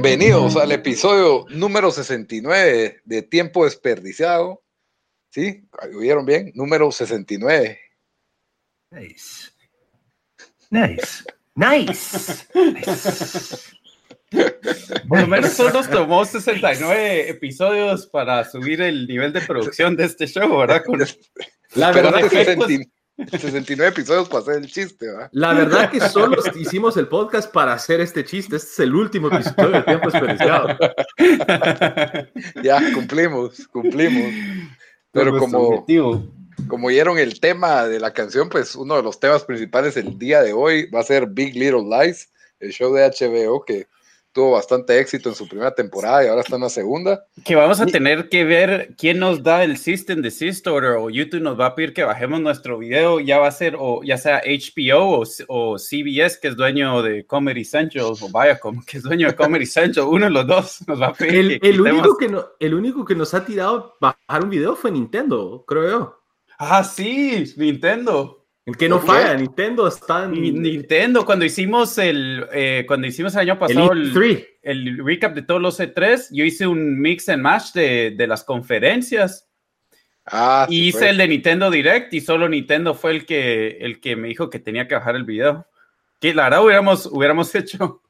Bienvenidos al episodio número 69 de Tiempo Desperdiciado. ¿Sí? ¿Oyeron bien? Número 69. Nice. Nice. Nice. Por lo menos solo nos tomó 69 episodios para subir el nivel de producción de este show, ¿verdad? La verdad que 69 episodios para hacer el chiste, ¿verdad? La verdad que solo hicimos el podcast para hacer este chiste. Este es el último episodio del tiempo desperdiciado. ya, cumplimos, cumplimos. Pero como, como oyeron el tema de la canción, pues uno de los temas principales el día de hoy va a ser Big Little Lies, el show de HBO que tuvo bastante éxito en su primera temporada y ahora está en la segunda. Que vamos a tener que ver quién nos da el System de Order o YouTube nos va a pedir que bajemos nuestro video, ya va a ser o ya sea HBO o, CBS que es dueño de Comedy Central o Viacom que es dueño de Comedy Central, uno de los dos nos va a pedir. El, único, que no, el único que nos ha tirado bajar un video fue Nintendo, creo yo. Ah, sí, Nintendo. El que no falla, Nintendo está en... Nintendo, cuando hicimos el, eh, cuando hicimos el año pasado el, e el, recap de todos los E3, yo hice un mix and match de, de las conferencias. Ah, y hice el de Nintendo Direct y solo Nintendo fue el que, el que me dijo que tenía que bajar el video. Que la verdad hubiéramos, hubiéramos hecho,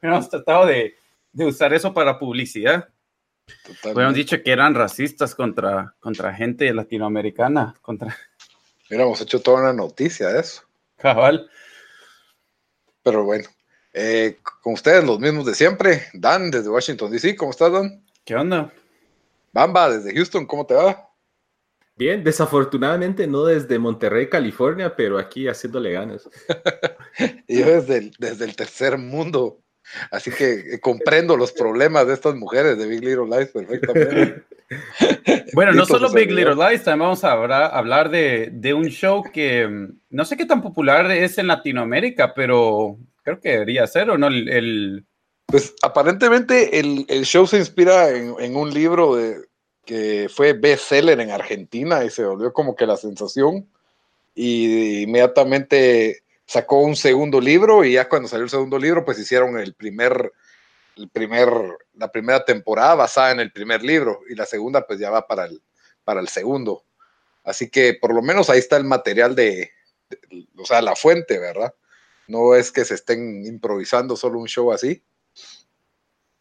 hubiéramos tratado de, de usar eso para publicidad. Hubiéramos dicho que eran racistas contra, contra gente latinoamericana, contra... Hubiéramos hecho toda una noticia de eso. Cabal. Pero bueno, eh, con ustedes los mismos de siempre. Dan, desde Washington DC, ¿cómo estás, Dan? ¿Qué onda? Bamba, desde Houston, ¿cómo te va? Bien, desafortunadamente no desde Monterrey, California, pero aquí haciéndole ganas. y yo desde desde el tercer mundo. Así que eh, comprendo los problemas de estas mujeres de Big Little Lies perfectamente. Bueno, no solo Big Little Lies, también vamos a hablar, de, un show que mm, no sé qué tan popular es en Latinoamérica, pero creo que debería ser, ¿o no? El, Pues aparentemente el, show se inspira en, un libro de, que fue bestseller en Argentina y se volvió como que la sensación. Y inmediatamente sacó un segundo libro y ya cuando salió el segundo libro, pues hicieron el primer, el primer, la primera temporada basada en el primer libro y la segunda pues ya va para el, para el segundo. Así que por lo menos ahí está el material de, o sea, la fuente, ¿verdad? No es que se estén improvisando solo un show así,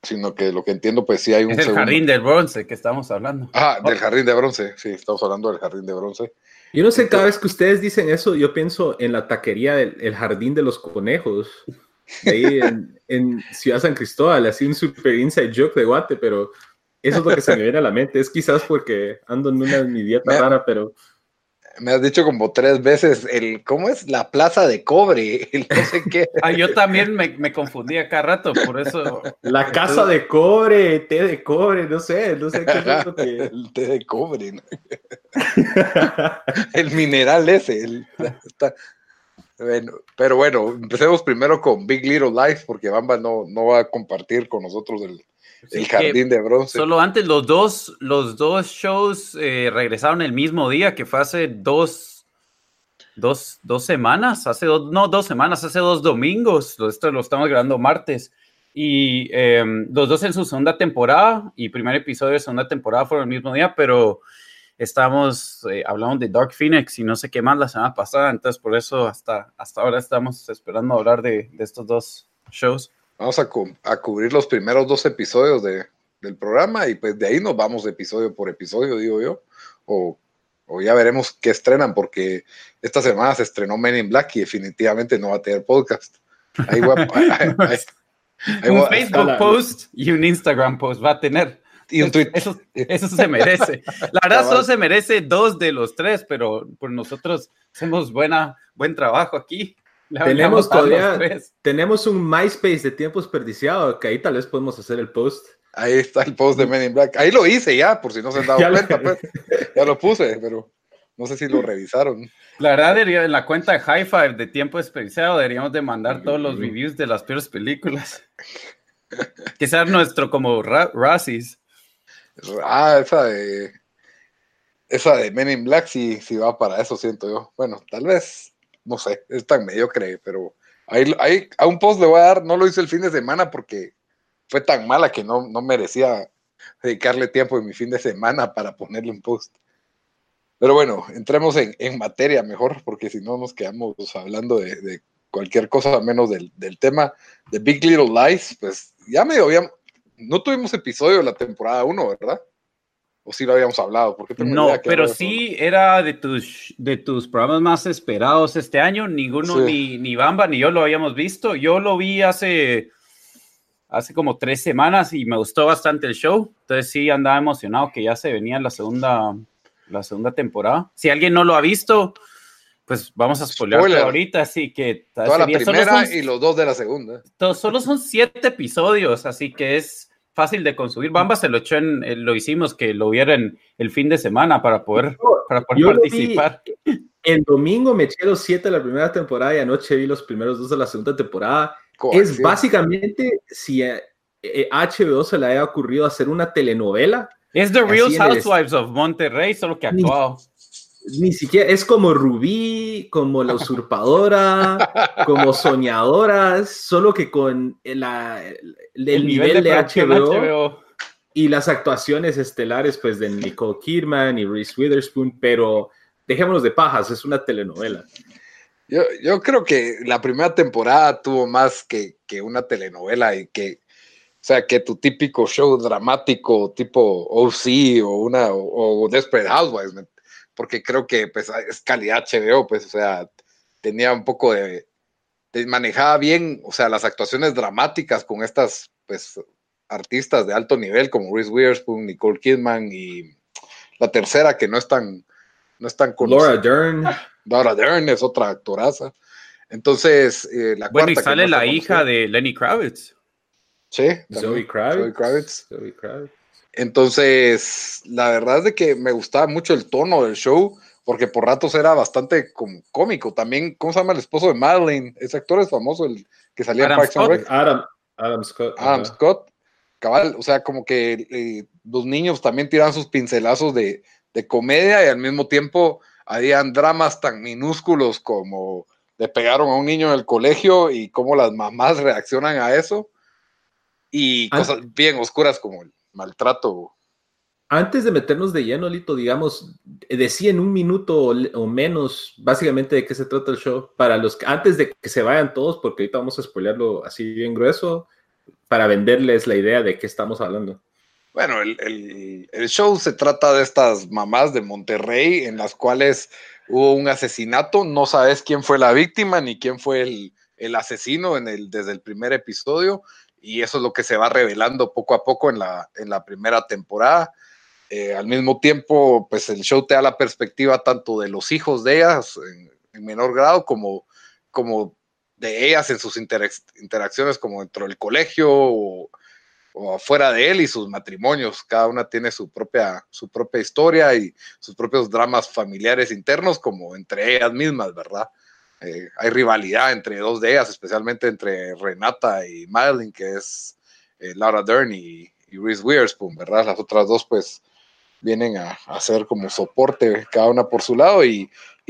sino que lo que entiendo, pues sí hay un... Es el jardín del bronce que estamos hablando. Ah, del jardín de bronce, sí, estamos hablando del jardín de bronce. Yo no sé, cada vez que ustedes dicen eso, yo pienso en la taquería del jardín de los conejos, ahí en, Ciudad San Cristóbal, así un super inside joke de guate, pero eso es lo que se me viene a la mente. Es quizás porque ando en una mi dieta rara, pero me has dicho como tres veces el, ¿cómo es? La plaza de cobre, el no sé qué. ah, yo también me, me confundí acá rato, por eso. La casa de cobre, té de cobre, no sé, no sé qué es que... El té de cobre, ¿no? el mineral ese, el, bueno, pero bueno, empecemos primero con Big Little Life, porque Bamba no, no va a compartir con nosotros el, el jardín de bronce. Solo antes los dos, los dos shows eh, regresaron el mismo día, que fue hace dos, dos, dos semanas, hace dos, no, dos semanas, hace dos domingos. Esto lo estamos grabando martes. Y em, los dos en su segunda temporada y primer episodio de segunda temporada fueron el mismo día, pero estamos eh, hablando de Dark Phoenix y no sé qué más la semana pasada, entonces por eso hasta, hasta ahora estamos esperando hablar de, de estos dos shows. Vamos a, a cubrir los primeros dos episodios de, del programa y pues de ahí nos vamos episodio por episodio, digo yo. O, o, ya veremos qué estrenan, porque esta semana se estrenó Men in Black y definitivamente no va a tener podcast. Ahí un Facebook post y un Instagram post va a tener. Y un tweet. Eso, eso se merece. La verdad, solo se merece dos de los tres, pero por nosotros hacemos buena, buen trabajo aquí. Tenemos todavía, tenemos un MySpace de tiempo desperdiciado, que ahí tal vez podemos hacer el post. Ahí está el post de Men in Black. Ahí lo hice ya, por si no se han dado cuenta, pues. Ya lo puse, pero no sé si lo revisaron. La verdad, en la cuenta de High Five de tiempo desperdiciado deberíamos de mandar todos los reviews de las peores películas. Quizás nuestro como Razzies. Ah, esa de esa de Men in Black sí, sí va para eso, siento yo. Bueno, tal vez, no sé, es tan mediocre, pero ahí, ahí, a un post le voy a dar, no lo hice el fin de semana porque fue tan mala que no, no merecía dedicarle tiempo en mi fin de semana para ponerle un post. Pero bueno, entremos en, en materia mejor, porque si no nos quedamos hablando de, cualquier cosa menos del, del, tema de Big Little Lies. Pues ya medio habíamos, no tuvimos episodio de la temporada 1, ¿verdad? ¿O sí lo habíamos hablado? Porque no, pero sí era de tus, de tus programas más esperados este año. Ninguno, ni, ni Bamba, ni yo lo habíamos visto. Yo lo vi hace, hace como tres semanas y me gustó bastante el show. Entonces sí andaba emocionado que ya se venía la segunda, la segunda temporada. Si alguien no lo ha visto, pues vamos a spoiler ahorita, así que... Toda la primera y los dos de la segunda. Todos, solo son siete episodios, así que es fácil de consumir. Bamba se lo echó en, eh, lo hicimos que lo vieran el fin de semana para poder, para poder participar. El domingo me eché los siete de la primera temporada y anoche vi los primeros dos de la segunda temporada. Es básicamente si HBO eh, se le haya ocurrido hacer una telenovela. Es The Real Housewives of Monterrey, solo que actuado ni siquiera es como Rubí, como la usurpadora, como soñadoras, solo que con la, el, nivel, de, HBO, y las actuaciones estelares pues de Nicole Kidman y Reese Witherspoon, pero dejémonos de pajas, es una telenovela. Yo, yo creo que la primera temporada tuvo más que, que una telenovela y que, o sea, que tu típico show dramático tipo OC o una o, Desperate Housewives, porque creo que pues es calidad HBO, pues, o sea, tenía un poco de, manejaba bien, o sea, las actuaciones dramáticas con estas, pues, artistas de alto nivel como Reese Witherspoon, Nicole Kidman y la tercera que no es tan, no es tan Laura Dern. Laura Dern es otra actoraza. Entonces, eh, la bueno, y sale la hija de Lenny Kravitz. Sí, Zoe Kravitz. Zoe Kravitz. Zoe Kravitz. Entonces, la verdad es de que me gustaba mucho el tono del show, porque por ratos era bastante cómico. También, ¿cómo se llama el esposo de Madeline? Ese actor es famoso, el que salía en Parks and Rec. Adam, Adam Scott. Adam Scott. Cabal, o sea, como que eh, los niños también tiran sus pincelazos de, de comedia y al mismo tiempo habían dramas tan minúsculos como le pegaron a un niño en el colegio y cómo las mamás reaccionan a eso y cosas bien oscuras como el maltrato. Antes de meternos de lleno, Lito, digamos, decía en un minuto o, menos básicamente de qué se trata el show, para los que, antes de que se vayan todos, porque ahorita vamos a spoilearlo así bien grueso, para venderles la idea de qué estamos hablando. Bueno, el, el, show se trata de estas mamás de Monterrey en las cuales hubo un asesinato, no sabes quién fue la víctima ni quién fue el, el asesino en el, desde el primer episodio, y eso es lo que se va revelando poco a poco en la, en la primera temporada. Eh, al mismo tiempo, pues el show te da la perspectiva tanto de los hijos de ellas en, menor grado como, como de ellas en sus interacciones como dentro del colegio o, o, afuera de él y sus matrimonios. Cada una tiene su propia, su propia historia y sus propios dramas familiares internos como entre ellas mismas, ¿verdad? Eh, hay rivalidad entre dos de ellas, especialmente entre Renata y Madeline, que es eh, Laura Dern y, Reese Witherspoon, ¿verdad? Las otras dos, pues, vienen a, hacer como soporte cada una por su lado y,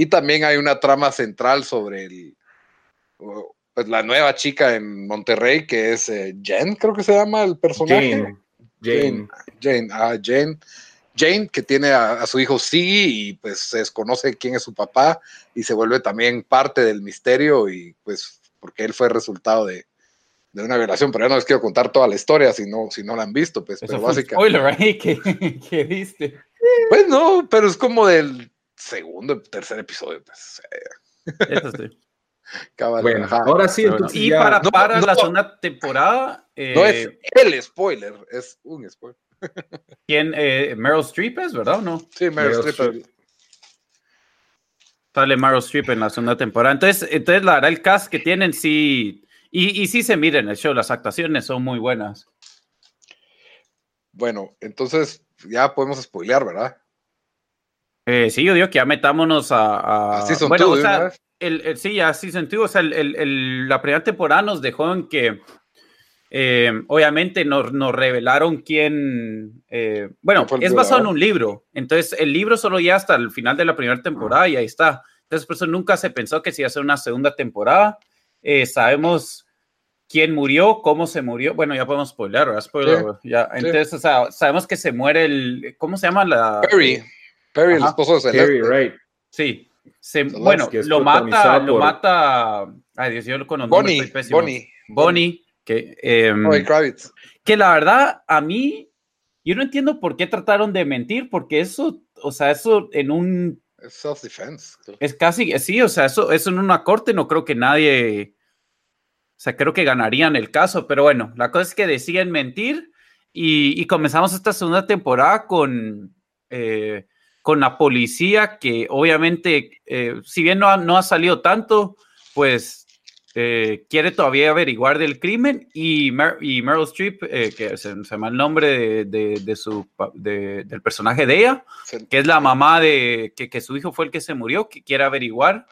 también hay una trama central sobre el, pues, la nueva chica en Monterrey, que es eh, Jen, creo que se llama el personaje. Jane. Jane. Jane, ah, Jane Jane, que tiene a, su hijo Siggy y pues se desconoce quién es su papá y se vuelve también parte del misterio y pues porque él fue resultado de, una violación, pero ya no les quiero contar toda la historia si no, si no la han visto, pues. pero básicamente, spoiler ahí que, viste. Pues no, pero es como del segundo, tercer episodio, pues. Eso sí. bueno, ahora sí, y para, para la segunda temporada. no es eh, el spoiler, es un spoiler. ¿Quién? Eh, Meryl Streep es, ¿verdad o no? Sí, Meryl, Streep. Sale Meryl Streep en la segunda temporada. Entonces, entonces la verdad, el cast que tienen sí. Y, y sí se mira en el show, las actuaciones son muy buenas. Bueno, entonces ya podemos spoilear, ¿verdad? Eh, sí, yo digo que ya metámonos a. Así son bueno, o sea, el, sí, ya sí sentido. O sea, el, la primera temporada nos dejó en que. Eh, obviamente nos, nos, revelaron quién. Eh, bueno, es basado en un libro. Entonces, el libro solo ya hasta el final de la primera temporada y ahí está. Entonces, por eso nunca se pensó que si iba a ser una segunda temporada. sabemos quién murió, cómo se murió. Bueno, ya podemos spoiler, ¿verdad? ya. Entonces, o sea, sabemos que se muere el. ¿Cómo se llama la.? Perry. Perry, el esposo de Celeste. Perry, right. Sí. Se, bueno, lo mata, lo mata. Ay, Dios, yo lo conozco. Bonnie. Bonnie. Bonnie. Que, eh, Kravitz. que la verdad, a mí, yo no entiendo por qué trataron de mentir, porque eso, o sea, eso en un. Es self-defense. Es casi, sí, o sea, eso, eso en una corte no creo que nadie o sea, creo que ganarían el caso, pero bueno, la cosa es que deciden mentir y, comenzamos esta segunda temporada con, eh, con la policía que obviamente, eh, si bien no ha, no ha, salido tanto, pues eh, quiere todavía averiguar del crimen y, y Meryl Streep, que se, llama el nombre de, de, su, del personaje de ella, que es la mamá de que, que su hijo fue el que se murió, que quiere averiguar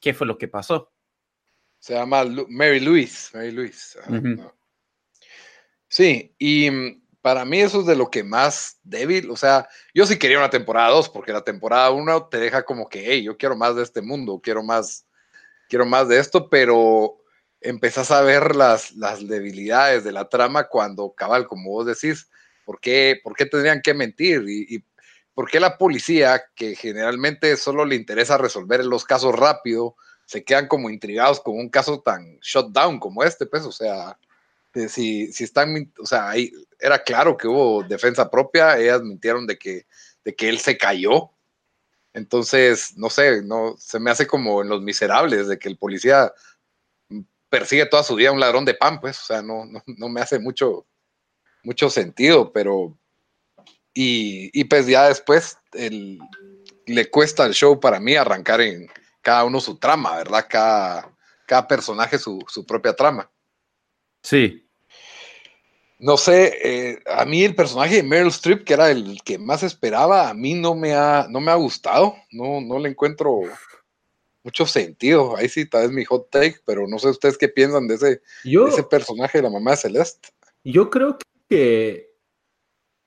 qué fue lo que pasó. Se llama Mary Louise. Mary Louise. Sí, y mm, para mí eso es de lo que más débil. O sea, yo sí quería una temporada 2, porque la temporada 1 te deja como que, hey, yo quiero más de este mundo, quiero más, quiero más de esto, pero empezás a ver las, las debilidades de la trama cuando, cabal, como vos decís, ¿por qué, por qué tendrían que mentir? Y, y por qué la policía, que generalmente solo le interesa resolver los casos rápido, se quedan como intrigados con un caso tan shut down como este, pues, o sea, si, si están, o sea, ahí era claro que hubo defensa propia, ellas mintieron de que, de que él se cayó. Entonces, no sé, no, se me hace como en Los Miserables, de que el policía persigue toda su vida a un ladrón de pan, pues, o sea, no, no, me hace mucho, mucho sentido, pero, y, pues ya después le cuesta el show para mí arrancar en, cada uno su trama, ¿verdad? Cada, cada personaje su, propia trama. Sí. No sé, eh, a mí el personaje de Meryl Streep, que era el que más esperaba, a mí no me ha, no me ha gustado, no, no le encuentro mucho sentido. Ahí sí, tal vez mi hot take, pero no sé ustedes qué piensan de ese, ese personaje de la mamá de Celeste. Yo creo que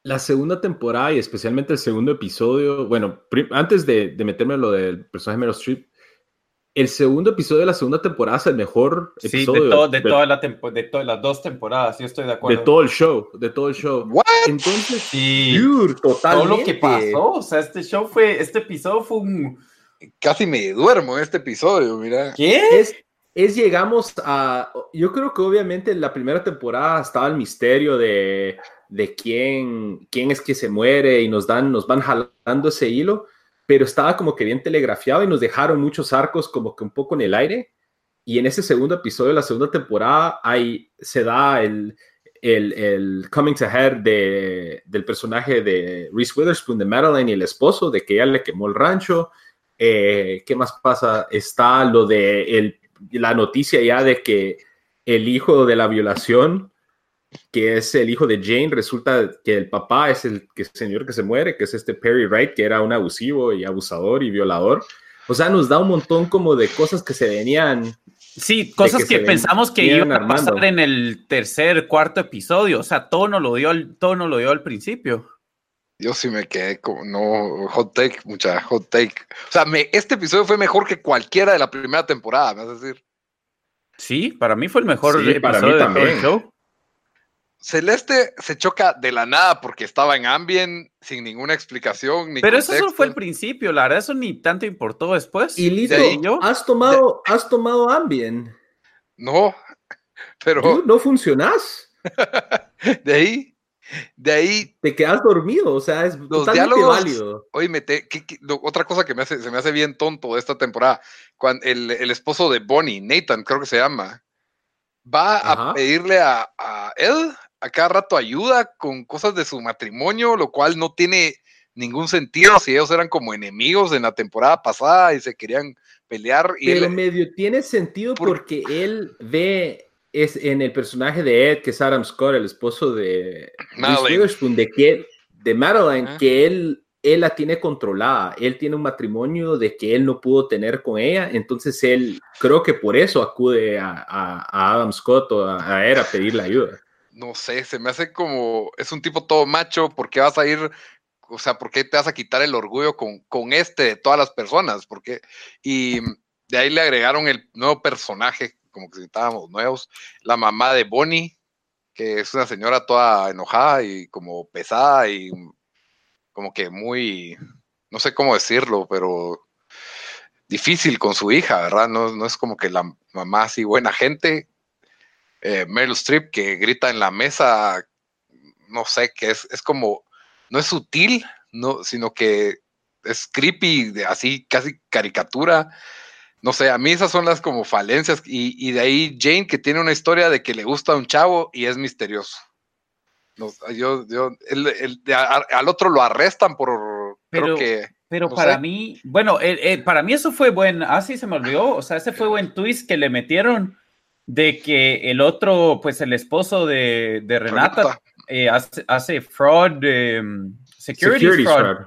la segunda temporada y especialmente el segundo episodio, bueno, antes de, de meterme lo del personaje de Meryl Streep, el segundo episodio de la segunda temporada es el mejor episodio. Sí, de, toda la de todas las dos temporadas, sí estoy de acuerdo. De todo el show, de todo el show. What? Entonces, sí, todo lo que pasó, o sea, este show fue, este episodio fue un... Casi me duermo en este episodio, mira. ¿Qué? Es, es llegamos a, yo creo que obviamente en la primera temporada estaba el misterio de, de quién, quién es que se muere y nos dan, nos van jalando ese hilo pero estaba como que bien telegrafiado y nos dejaron muchos arcos como que un poco en el aire. Y en ese segundo episodio de la segunda temporada hay, se da el, el, el coming to head de, del personaje de Reese Witherspoon, de Madeline y el esposo, de que ella le quemó el rancho. Eh, ¿Qué más pasa? Está lo de el, la noticia ya de que el hijo de la violación que es el hijo de Jane, resulta que el papá es el, que, señor que se muere, que es este Perry Wright, que era un abusivo y abusador y violador. O sea, nos da un montón como de cosas que se venían. Sí, cosas que, pensamos que iban a pasar en el tercer, cuarto episodio. O sea, todo nos lo dio, todo nos lo dio al principio. Yo sí me quedé como, no, hot take, mucha hot take. O sea, me, este episodio fue mejor que cualquiera de la primera temporada, me vas a decir. Sí, para mí fue el mejor episodio para mí también. show. Celeste se choca de la nada porque estaba en Ambien sin ninguna explicación. Ni Pero eso solo fue el principio, la verdad, eso ni tanto importó después. Y listo, ¿has tomado, ¿has tomado Ambien? No, pero. no funcionas. de ahí, de ahí. Te quedas dormido, o sea, es los totalmente diálogos, válido. Oye, mete, otra cosa que me hace, se me hace bien tonto de esta temporada, cuando el, el esposo de Bonnie, Nathan, creo que se llama, va a pedirle a, a él a cada rato ayuda con cosas de su matrimonio, lo cual no tiene ningún sentido si ellos eran como enemigos en la temporada pasada y se querían pelear. Y Pero medio tiene sentido porque él ve es en el personaje de Ed, que es Adam Scott, el esposo de Witherspoon, de que de Madeline, que él él la tiene controlada, él tiene un matrimonio de que él no pudo tener con ella, entonces él creo que por eso acude a, Adam Scott o a, a él a pedirle ayuda. No sé, se me hace como, es un tipo todo macho, ¿por qué vas a ir, o sea, por qué te vas a quitar el orgullo con, con este de todas las personas? Porque, y de ahí le agregaron el nuevo personaje, como que estábamos nuevos, la mamá de Bonnie, que es una señora toda enojada y como pesada y como que muy, no sé cómo decirlo, pero difícil con su hija, ¿verdad? No, no es como que la mamá así buena gente. Eh, Meryl Streep que grita en la mesa, no sé, que es, es como, no es sutil, no, sino que es creepy, así casi caricatura. No sé, a mí esas son las como falencias. Y, y, de ahí Jane, que tiene una historia de que le gusta a un chavo y es misterioso yo, yo, al otro lo arrestan por, pero, que... Pero para mí, bueno, eh, eh, para mí eso fue buen, ah, sí, se me olvidó, o sea, ese fue buen twist que le metieron de que el otro, pues el esposo de, de Renata, eh, hace, fraud, em, security, fraud,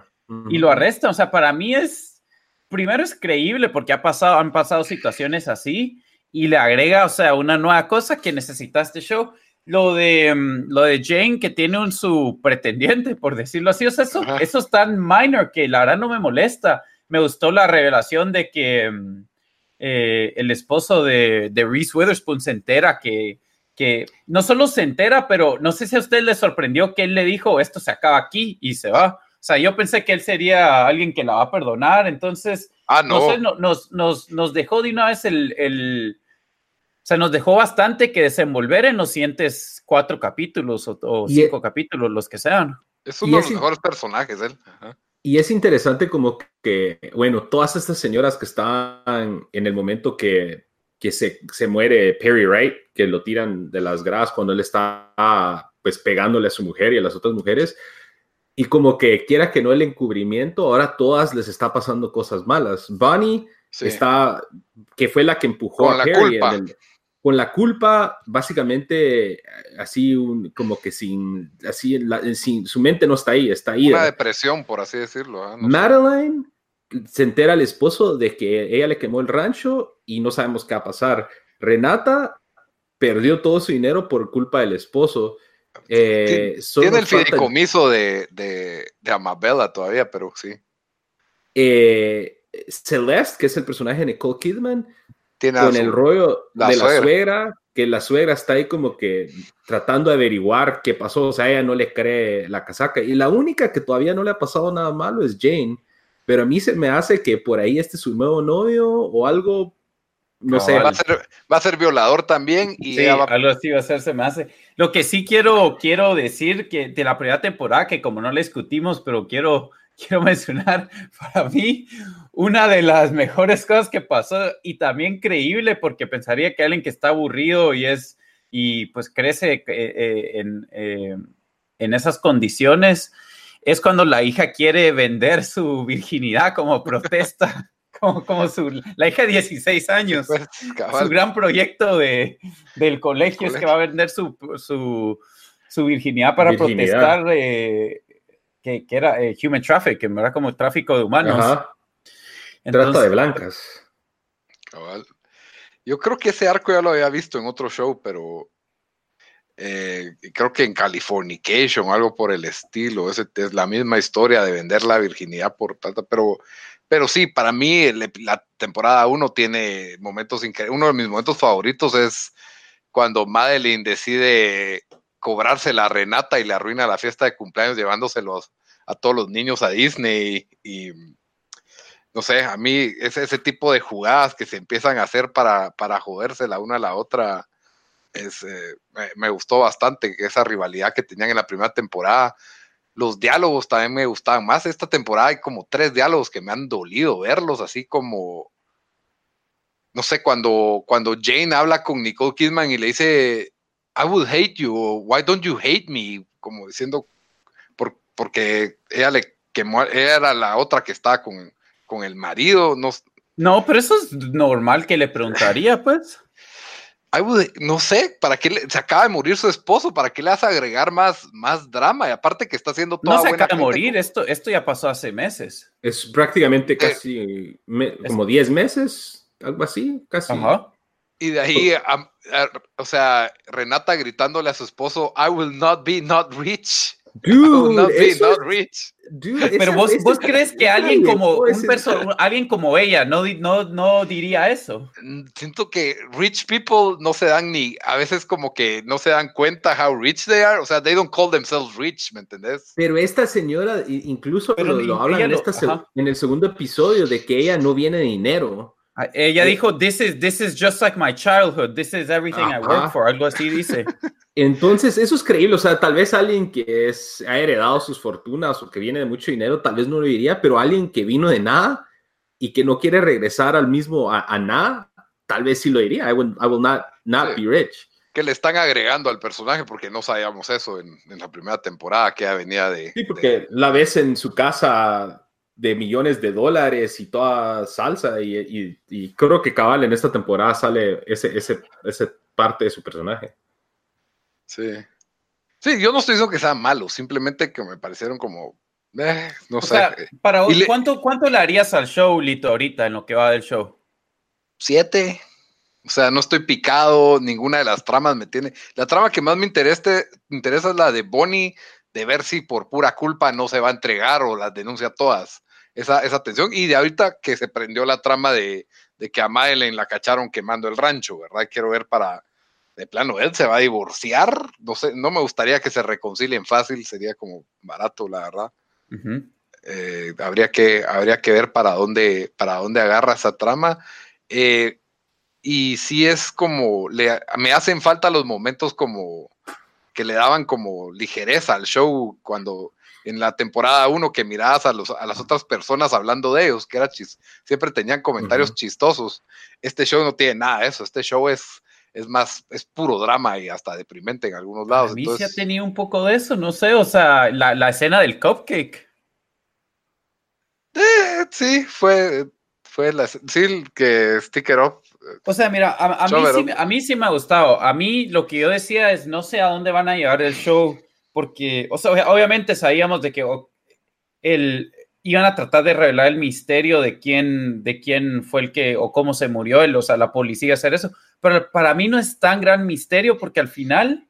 y lo arrestan, o sea, para mí es, primero es creíble porque ha pasado, han pasado situaciones así y le agrega, o sea, una nueva cosa que necesita este show lo de, mm, lo de Jane que tiene un su pretendiente, por decirlo así. O sea, eso, eso es tan minor que la verdad no me molesta. Me gustó la revelación de que mm, eh, el esposo de, de, Reese Witherspoon se entera que, que no solo se entera, pero no sé si a usted le sorprendió que él le dijo esto se acaba aquí y se va. O sea, yo pensé que él sería alguien que la va a perdonar, entonces, ah, no. sé, nos, nos, nos, dejó de una vez el, el sea, nos dejó bastante que desenvolver en los siguientes cuatro capítulos o, cinco e capítulos, los que sean. Es uno de los mejores personajes, él. Y es interesante como que, bueno, todas estas señoras que están en el momento que, que se, se, muere Perry Wright, que lo tiran de las gradas cuando él está pues pegándole a su mujer y a las otras mujeres, y como que quiera que no el encubrimiento, ahora todas les está pasando cosas malas. Bonnie está, que fue la que empujó a Perry en el, con la culpa, básicamente, así como que sin, así, sin, su mente no está ahí, está ahí. Una depresión, por así decirlo. ¿eh? Madeline se entera al esposo de que ella le quemó el rancho y no sabemos qué va a pasar. Renata perdió todo su dinero por culpa del esposo. Eh, tiene el fideicomiso de, de, de, Amabella todavía, pero sí. Eh, Celeste, que es el personaje de Nicole Kidman, con el rollo de la suegra, que la suegra está ahí como que tratando de averiguar qué pasó, o sea, ella no le cree la casaca. Y la única que todavía no le ha pasado nada malo es Jane, pero a mí se me hace que por ahí este es su nuevo novio o algo, no, sé. Va a, ser, violador también y sí, algo así va a ser, se me hace. Lo que sí quiero, quiero decir que de la primera temporada, que como no le discutimos, pero quiero quiero mencionar para mí una de las mejores cosas que pasó y también creíble porque pensaría que alguien que está aburrido y es y pues crece eh, eh, en, eh, en, esas condiciones es cuando la hija quiere vender su virginidad como protesta. Como, como su, la hija de 16 años, pues, su gran proyecto de, del colegio, es que va a vender su, su, su virginidad para protestar que, era eh, human traffic, que era como tráfico de humanos. Trata de blancas. Yo creo que ese arco ya lo había visto en otro show, pero eh, creo que en Californication o algo por el estilo. Es, es la misma historia de vender la virginidad por tanta, pero, pero sí, para mí la temporada 1 tiene momentos increíbles. Uno de mis momentos favoritos es cuando Madeline decide cobrarse la Renata y le arruina la fiesta de cumpleaños llevándoselos a todos los niños a Disney y, no sé, a mí ese, tipo de jugadas que se empiezan a hacer para, para joderse la una a la otra, eh, me, gustó bastante esa rivalidad que tenían en la primera temporada. Los diálogos también me gustaban más. Esta temporada hay como tres diálogos que me han dolido verlos, así como, no sé, cuando, cuando Jane habla con Nicole Kidman y le dice, I would hate you, why don't you hate me? Como diciendo, por, porque ella le era la otra que estaba con, con el marido. No, no, pero eso es normal que le preguntaría, pues no sé, ¿para qué le, se acaba de morir su esposo? ¿Para qué le hace agregar más, más drama? Y aparte que está haciendo toda No se acaba de morir, esto, esto ya pasó hace meses. Es prácticamente eh, casi como 10 meses, algo así, casi. Y de ahí, o sea, Renata gritándole a su esposo, I will not be not rich. Pero vos, vos crees que alguien como un alguien como ella no, no, no diría eso. Mm, siento que rich people no se dan ni, a veces como que no se dan cuenta how rich they are. O sea, they don't call themselves rich, ¿me entendés? Pero esta señora, incluso lo, lo hablan en, en el segundo episodio, de que ella no viene de dinero. Ah, ella dijo, this is, this is just like my childhood, this is everything I work for, algo así dice. Entonces, eso es creíble, o sea, tal vez alguien que es, ha heredado sus fortunas o que viene de mucho dinero, tal vez no lo diría, pero alguien que vino de nada y que no quiere regresar al mismo, a, nada, tal vez sí lo diría, I will, I will not, not be rich. Que le están agregando al personaje porque no sabíamos eso en, la primera temporada, que venía de... Sí, porque la ves en su casa de millones de dólares y toda salsa y, creo que cabal en esta temporada sale ese, ese, ese parte de su personaje. Sí. Sí, yo no estoy diciendo que sea malo, simplemente que me parecieron como, eh, no sé. para ¿cuánto, ¿cuánto le harías al show, Lito, ahorita en lo que va del show? Siete. O sea, no estoy picado, ninguna de las tramas me tiene. La trama que más me interesa, interesa es la de Bonnie, de ver si por pura culpa no se va a entregar o las denuncia todas esa, esa tensión. Y de ahorita que se prendió la trama de, que a Madeleine la cacharon quemando el rancho, ¿verdad? Quiero ver para, de plano, él se va a divorciar. No sé, no me gustaría que se reconcilien fácil, sería como barato, la verdad. Eh, habría, que, habría que ver para dónde, para dónde agarra esa trama. Eh, y sí es como, le, me hacen falta los momentos como que le daban como ligereza al show cuando en la temporada 1 que mirabas a, los, a las otras personas hablando de ellos, que era chis, siempre tenían comentarios chistosos. Este show no tiene nada de eso, este show es, es más, es puro drama y hasta deprimente en algunos lados. A mí sí ha tenido un poco de eso, no sé, o sea, la, escena del cupcake. Eh, sí, fue, fue la, sí, que sticker up. O sea, mira, a, mí sí, a mí sí me ha gustado. A mí lo que yo decía es, no sé a dónde van a llevar el show porque, o sea, obviamente sabíamos de que el, iban a tratar de revelar el misterio de quién, de quién fue el que, o cómo se murió él, o sea, la policía hacer eso, pero para mí no es tan gran misterio porque al final,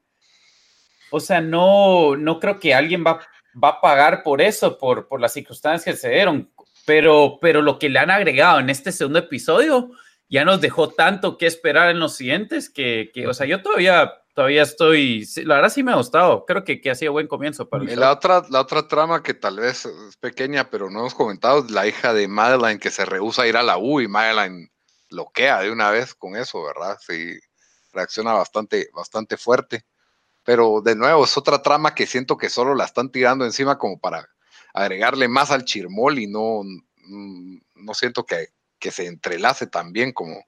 o sea, no, no creo que alguien va, va a pagar por eso, por, por las circunstancias que se dieron, pero, pero lo que le han agregado en este segundo episodio ya nos dejó tanto que esperar en los siguientes que, que o sea, yo todavía todavía estoy, la verdad sí me ha gustado, creo que, que ha sido buen comienzo para y la otra, la otra trama que tal vez es pequeña, pero no hemos comentado, es la hija de Madeline que se rehúsa a ir a la U y Madeline bloquea de una vez con eso, ¿verdad? Sí, reacciona bastante, bastante fuerte. Pero de nuevo, es otra trama que siento que solo la están tirando encima como para agregarle más al chirmol y no, mm, no siento que, que se entrelace tan bien como,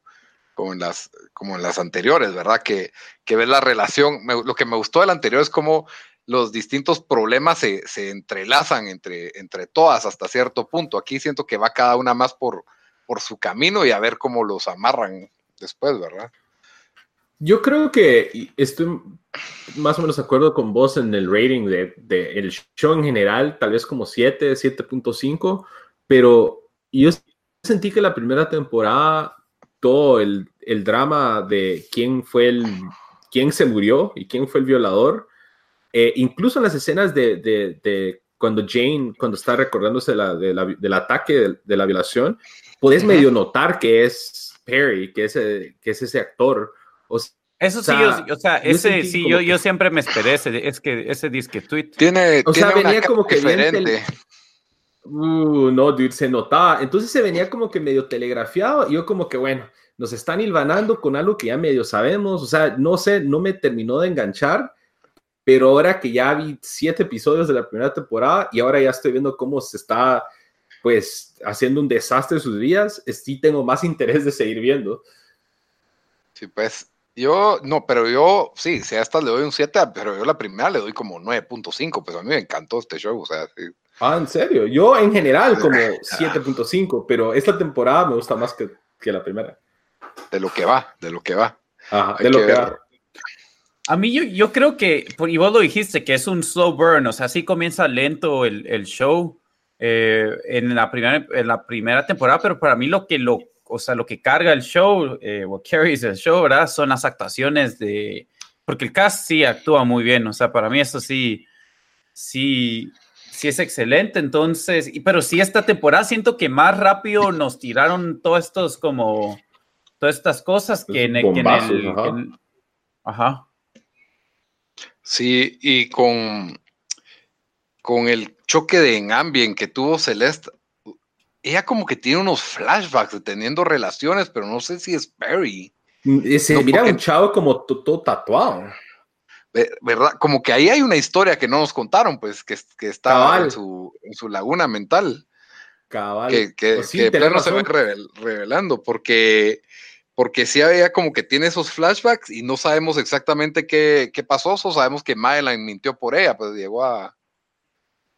como en las, como en las anteriores, ¿verdad? Que, que ves la relación. lo que me gustó del anterior es cómo los distintos problemas se, entrelazan entre, entre todas hasta cierto punto. Aquí siento que va cada una más por, por su camino y a ver cómo los amarran después, ¿verdad? Yo creo que estoy más o menos de acuerdo con vos en el rating del de, el show en general, tal vez como 7, 7.5, pero yo sentí que la primera temporada todo el, drama de quién fue el, quién se murió y quién fue el violador. Eh, incluso en las escenas de, cuando Jane, cuando está recordándose del ataque de, la violación, puedes medio notar que es Perry, que es, que es ese actor. eso sí, o sea, ese sí, yo, yo siempre me esperé, ese, es que ese disque tweet. Tiene, o sea, venía como que diferente. Uh, no, dude, se notaba. Entonces se venía como que medio telegrafiado y yo como que, bueno, nos están hilvanando con algo que ya medio sabemos. O sea, no sé, no me terminó de enganchar, pero ahora que ya vi siete episodios de la primera temporada y ahora ya estoy viendo cómo se está, pues, haciendo un desastre sus vidas, sí tengo más interés de seguir viendo. Sí, pues, yo, no, pero yo, sí, si a esta le doy un 7, pero yo la primera le doy como 9.5, pues a mí me encantó este show, o sea, sí Ah, ¿en serio? Yo en general como 7.5, pero esta temporada me gusta más que, que, la primera. De lo que va, de lo que va. Ajá, de lo que, va. A mí yo, yo, creo que, y vos lo dijiste, que es un slow burn, o sea, sí comienza lento el, el show eh, en, la primera, en la primera temporada, pero para mí lo que lo, o sea, lo que carga el show, eh, what carries el show, ¿verdad? Son las actuaciones de, porque el cast sí actúa muy bien, o sea, para mí eso sí, sí, sí es excelente. Entonces, pero sí esta temporada siento que más rápido nos tiraron todos estos como todas estas cosas que en, el, ajá. Sí, y con con el choque de ambient que tuvo Celeste, ella como que tiene unos flashbacks de teniendo relaciones, pero no sé si es Barry. Mm, se mira un chavo como todo tatuado. ¿Verdad? Como que ahí hay una historia que no nos contaron, pues, que, que estaba en su, en su, laguna mental. Cabal. Que, que, pues que plano se va revelando, porque, porque sí había como que tiene esos flashbacks y no sabemos exactamente qué, qué pasó, solo sabemos que Madeline mintió por ella, pues llegó a,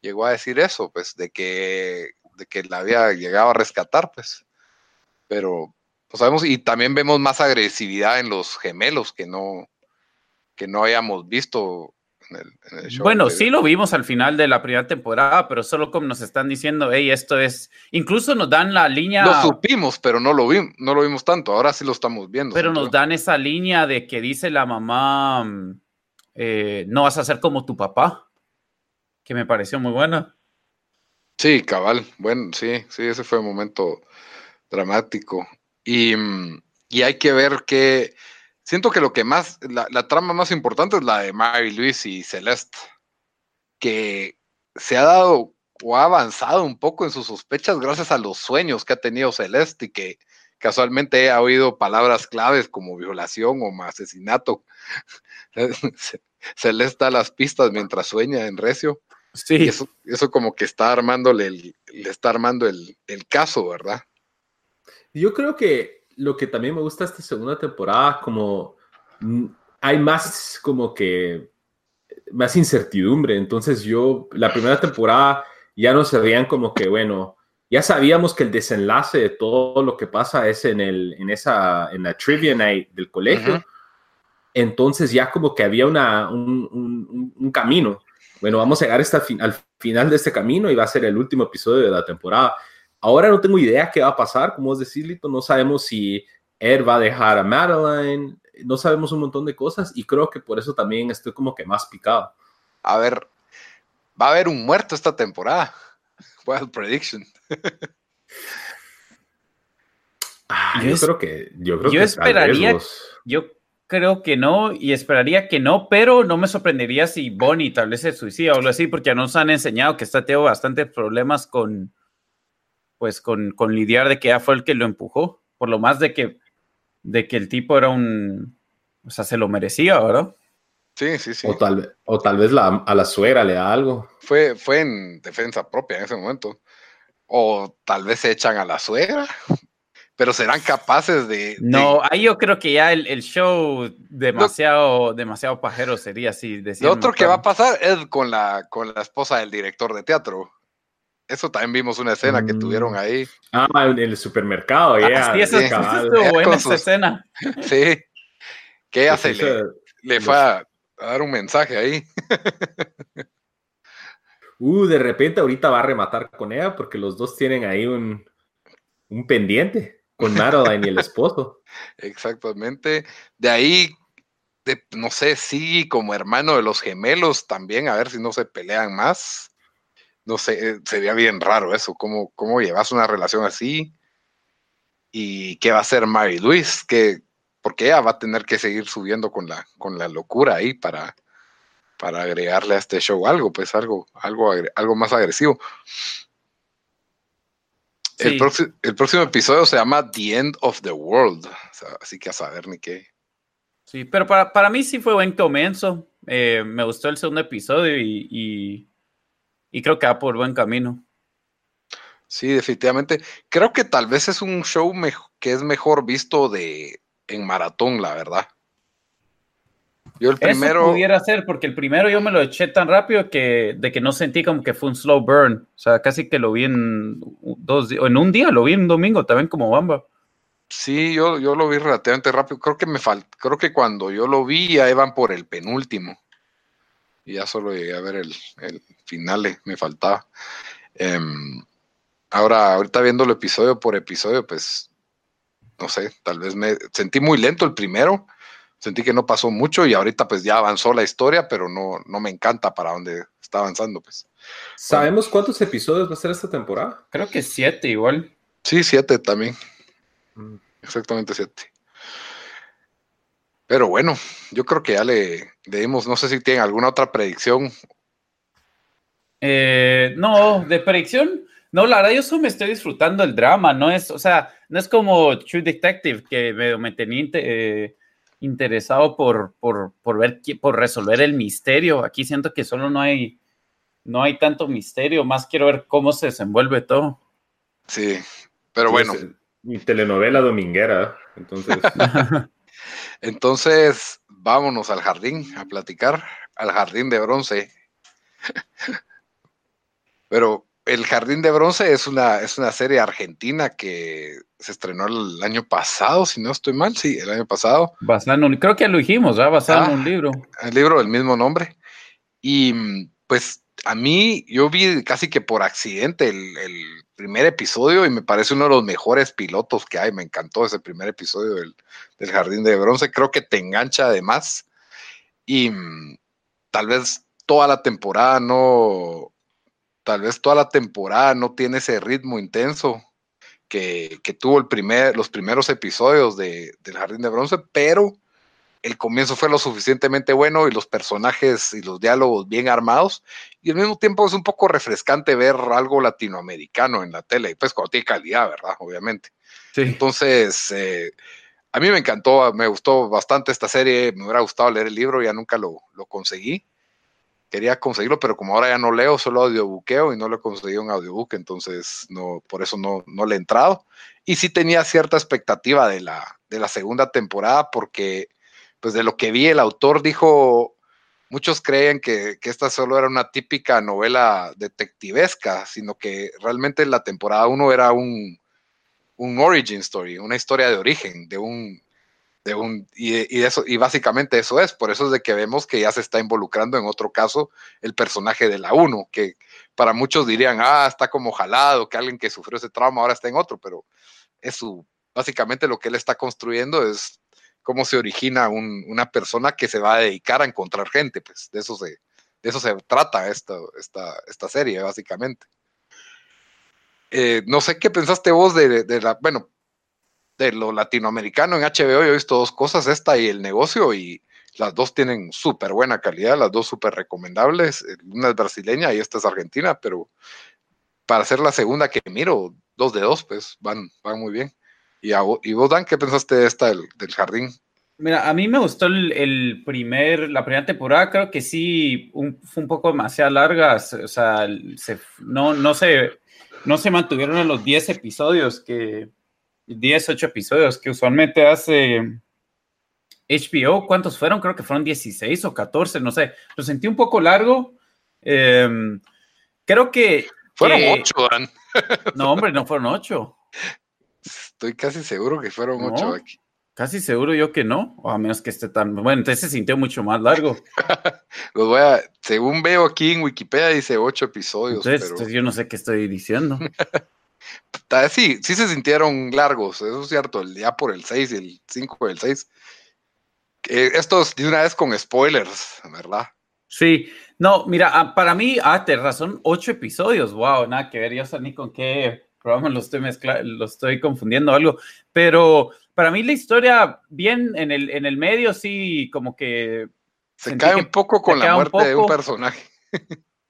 llegó a decir eso, pues, de que, de que la había llegado a rescatar, pues. Pero, pues sabemos, y también vemos más agresividad en los gemelos que no, que no hayamos visto en el, show. Bueno, sí lo vimos al final de la primera temporada, pero solo como nos están diciendo, hey, esto es, incluso nos dan la línea. Lo supimos, pero no lo vimos, no lo vimos tanto, ahora sí lo estamos viendo. Pero nos dan esa línea de que dice la mamá, eh, no vas a ser como tu papá, que me pareció muy buena. Sí, cabal, bueno, sí, sí, ese fue un momento dramático. Y, mm, y hay que ver que Siento que lo que más, la, trama más importante es la de Mary Louise y Celeste, que se ha dado o ha avanzado un poco en sus sospechas gracias a los sueños que ha tenido Celeste y que casualmente ha oído palabras claves como violación o asesinato. Celeste da las pistas mientras sueña en Recio. Sí. eso, eso, como que está armándole le está armando el, el caso, ¿verdad? Yo creo que lo que también me gusta esta segunda temporada, como hay más como que más incertidumbre. Entonces yo, la primera temporada ya nos sabían como que, bueno, ya sabíamos que el desenlace de todo lo que pasa es en, el, en esa, en la trivia night del colegio. Entonces ya como que había una, un, un, camino. Bueno, vamos a llegar hasta al final de este camino y va a ser el último episodio de la temporada. Ahora no tengo idea qué va a pasar, como es decir, Lito, no sabemos si Ed va a dejar a Madeline, no sabemos un montón de cosas y creo que por eso también estoy como que más picado. A ver, va a haber un muerto esta temporada. Wild prediction. Ah, yo, creo que yo creo yo esperaría yo creo que no y esperaría que no, pero no me sorprendería si Bonnie tal vez se suicida o algo así porque ya nos han enseñado que está teniendo bastantes problemas con pues con, con, lidiar de que ya fue el que lo empujó, por lo más de que, de que el tipo era un, o sea, se lo merecía, ¿verdad? Sí, sí, sí. O tal, o tal vez la, a la suegra le da algo. Fue, fue en defensa propia en ese momento. O tal vez se echan a la suegra, pero serán capaces de... No, ahí yo creo que ya el, el show demasiado, demasiado pajero sería así. Lo otro que va a pasar es con la, con la esposa del director de teatro. Eso también vimos una escena que tuvieron mm. ahí. Ah, en el supermercado, ya. sí, eso, estuvo buena esa escena. Sí. ¿Qué hace? le, fue a, dar un mensaje ahí. uh, de repente ahorita va a rematar con ella porque los dos tienen ahí un, un pendiente con Madeline y el esposo. Exactamente. De ahí, no sé, sí, como hermano de los gemelos también, a ver si no se pelean más no sé, eh, sería bien raro eso, cómo, cómo llevas una relación así y qué va a hacer Mary Louise, que, porque ella va a tener que seguir subiendo con la, con la locura ahí para, para agregarle a este show algo, pues algo, algo, algo más agresivo. El, próximo episodio se llama The End of the World, así que a saber ni qué. Sí, pero para, para mí sí fue buen comienzo. Eh, me gustó el segundo episodio y y creo que va por buen camino. Sí, definitivamente. Creo que tal vez es un show que es mejor visto de en maratón, la verdad. Yo el primero. Eso pudiera ser, porque el primero yo me lo eché tan rápido que de que no sentí como que fue un slow burn. O sea, casi que lo vi en dos o en un día, lo vi en un domingo también como bamba. Sí, yo, yo lo vi relativamente rápido. Creo que me falta, creo que cuando yo lo vi ya iban por el penúltimo. Y ya solo llegué a ver el, el final, me faltaba. Em, ahora, ahorita viendo el episodio por episodio, pues no sé, tal vez me sentí muy lento el primero sentí que no pasó mucho y ahorita pues ya avanzó la historia, pero no, no me encanta para dónde está avanzando pues. ¿Sabemos cuántos episodios va a ser esta temporada? Creo que siete igual. Sí, siete también. Mm. Exactamente siete. Pero bueno, yo creo que ya le, dimos, no sé si tienen alguna otra predicción. Eh, no, de predicción, no, la verdad yo solo me estoy disfrutando el drama, no es, o sea, no es como True Detective que me, me tenía eh, interesado por, por, por, ver, por resolver el misterio. Aquí siento que solo no hay, no hay tanto misterio, más quiero ver cómo se desenvuelve todo. Sí, pero bueno. mi telenovela dominguera, entonces. entonces, vámonos al jardín a platicar, al jardín de bronce. pero el Jardín de Bronce es una, es una serie argentina que se estrenó el año pasado, si no estoy mal, sí, el año pasado. Basado en creo que lo dijimos, ¿verdad? Basado en ah, un libro. El libro del mismo nombre. Y pues a mí, yo vi casi que por accidente el, primer episodio y me parece uno de los mejores pilotos que hay. Me encantó ese primer episodio del, Jardín de Bronce. Creo que te engancha además. Y mm, tal vez toda la temporada no, tal vez toda la temporada no tiene ese ritmo intenso que, tuvo el primer, los primeros episodios de, del Jardín de Bronce, pero el comienzo fue lo suficientemente bueno y los personajes y los diálogos bien armados y al mismo tiempo es un poco refrescante ver algo latinoamericano en la tele, y pues cuando tiene calidad, ¿verdad? Obviamente. Entonces, eh, a mí me encantó, me gustó bastante esta serie, me hubiera gustado leer el libro, ya nunca lo, lo conseguí quería conseguirlo, pero como ahora ya no leo, solo audiobuqueo y no lo he conseguido en audiobook, entonces no, por eso no, no le he entrado. Y sí tenía cierta expectativa de la, de la segunda temporada, porque pues de lo que vi, el autor dijo, muchos creen que, que esta solo era una típica novela detectivesca, sino que realmente la temporada 1 era un, un origin story, una historia de origen, de un, de un, y, eso, y básicamente eso es, por eso es de que vemos que ya se está involucrando en otro caso el personaje de la 1, que para muchos dirían, ah, está como jalado, que alguien que sufrió ese trauma ahora está en otro, pero es su, básicamente lo que él está construyendo es cómo se origina una persona que se va a dedicar a encontrar gente, pues de eso se, de eso se trata esta, esta, esta serie, básicamente. Eh, no sé qué pensaste vos de, de la, bueno, de lo latinoamericano en HBO, yo he visto dos cosas, esta y el negocio, y las dos tienen súper buena calidad, las dos súper recomendables. Eh, una es brasileña y esta es argentina, pero para ser la segunda que miro, dos de dos, pues van, van muy bien. Y, y vos, Dan, ¿qué pensaste de esta del, jardín? Mira, a mí me gustó el, primer, la primera temporada, creo que sí, fue un poco demasiado larga, o sea, no, no, se, no se mantuvieron en los 10 episodios que, 10, 8 episodios que usualmente hace HBO. ¿Cuántos fueron? Creo que fueron 16 o 14, no sé. Lo sentí un poco largo. Em, creo que... Fueron 8, Dan. No, hombre, no fueron 8. Estoy casi seguro que fueron 8 aquí. Casi seguro yo que no, o a menos que esté tan... Bueno, entonces se sintió mucho más largo. Los voy a... Según veo aquí en Wikipedia dice 8 episodios. Entonces, yo no sé qué estoy diciendo. Sí, sí se sintieron largos, eso es cierto, el día por el 6 y el 5 del 6. Eh, esto es de una vez con spoilers, ¿verdad? Sí, no, mira, ah, para mí, ah, te razón, ocho episodios, wow, nada que ver, yo sé ni con qué programa lo estoy mezclando, lo estoy confundiendo algo, pero para mí la historia, bien en el, en el medio, sí, como que... Se cae un poco con la muerte de un personaje.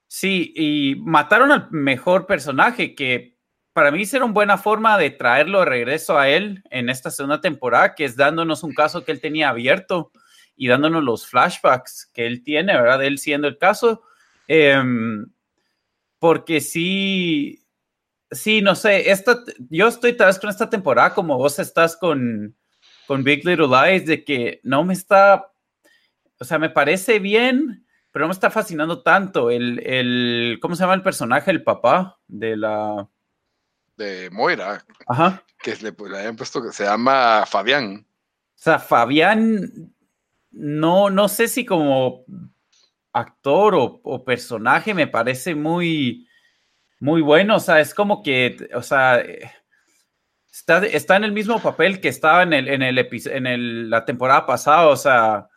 Sí, y mataron al mejor personaje que para mí será una buena forma de traerlo de regreso a él en esta segunda temporada, que es dándonos un caso que él tenía abierto y dándonos los flashbacks que él tiene, ¿verdad? Él siendo el caso. Em, porque sí, sí, no sé, esta, yo estoy tal vez con esta temporada como vos estás con, con Big Little Lies, de que no me está, o sea, me parece bien, pero no me está fascinando tanto. El, el, ¿cómo se llama el personaje? El papá de la... De Moira. Ajá. Que le, le habían puesto que se llama Fabián. O sea, Fabián, no, no sé si como actor o, personaje me parece muy, muy bueno. O sea, es como que, o sea, está, en el mismo papel que estaba en, el, en, el, en el, la temporada pasada. O sea,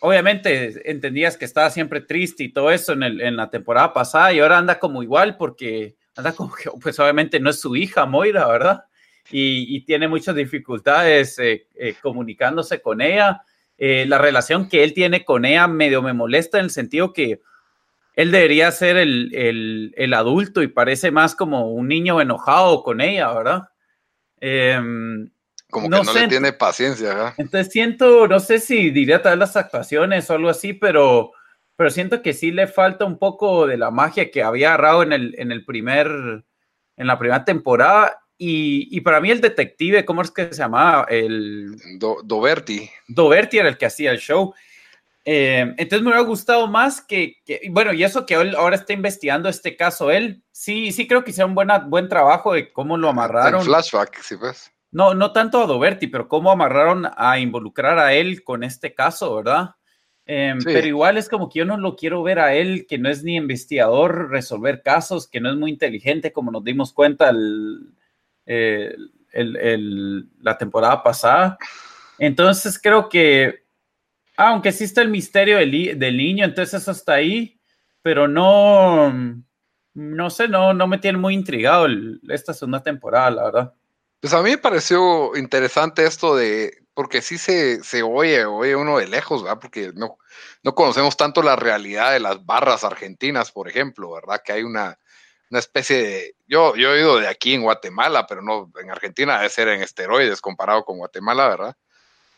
obviamente entendías que estaba siempre triste y todo eso en, el, en la temporada pasada y ahora anda como igual porque anda como pues obviamente no es su hija Moira, ¿verdad? Y, tiene muchas dificultades eh, eh, comunicándose con ella. Eh, la relación que él tiene con ella medio me molesta en el sentido que él debería ser el, el, adulto y parece más como un niño enojado con ella, ¿verdad? Em, como que no, le tiene paciencia, ¿verdad? Entonces siento, no sé si diría tal las actuaciones o algo así, pero, pero siento que sí le falta un poco de la magia que había agarrado en el, en el primer, en la primera temporada y, para mí el detective, ¿cómo es que se llamaba? El... Doberti. Doberti era el que hacía el show. Eh, entonces me hubiera gustado más que, bueno, y eso que él ahora está investigando este caso, él sí, sí creo que hicieron un buen trabajo de cómo lo amarraron. En flashback, sí pues. No, no tanto a Doberti, pero cómo amarraron a involucrar a él con este caso, ¿verdad? Em, pero igual es como que yo no lo quiero ver a él, que no es ni investigador, resolver casos, que no es muy inteligente, como nos dimos cuenta el, la temporada pasada. Entonces creo que, aunque está el misterio del, del, niño, entonces eso está ahí, pero no, no sé, no, no me tiene muy intrigado esta segunda temporada, la verdad. Pues a mí me pareció interesante esto de, porque sí se, se oye, oye uno de lejos, ¿verdad? Porque no, no conocemos tanto la realidad de las barras argentinas, por ejemplo, ¿verdad? Que hay una, una especie de, yo, yo he ido de aquí en Guatemala, pero no, en Argentina debe ser en esteroides comparado con Guatemala, ¿verdad?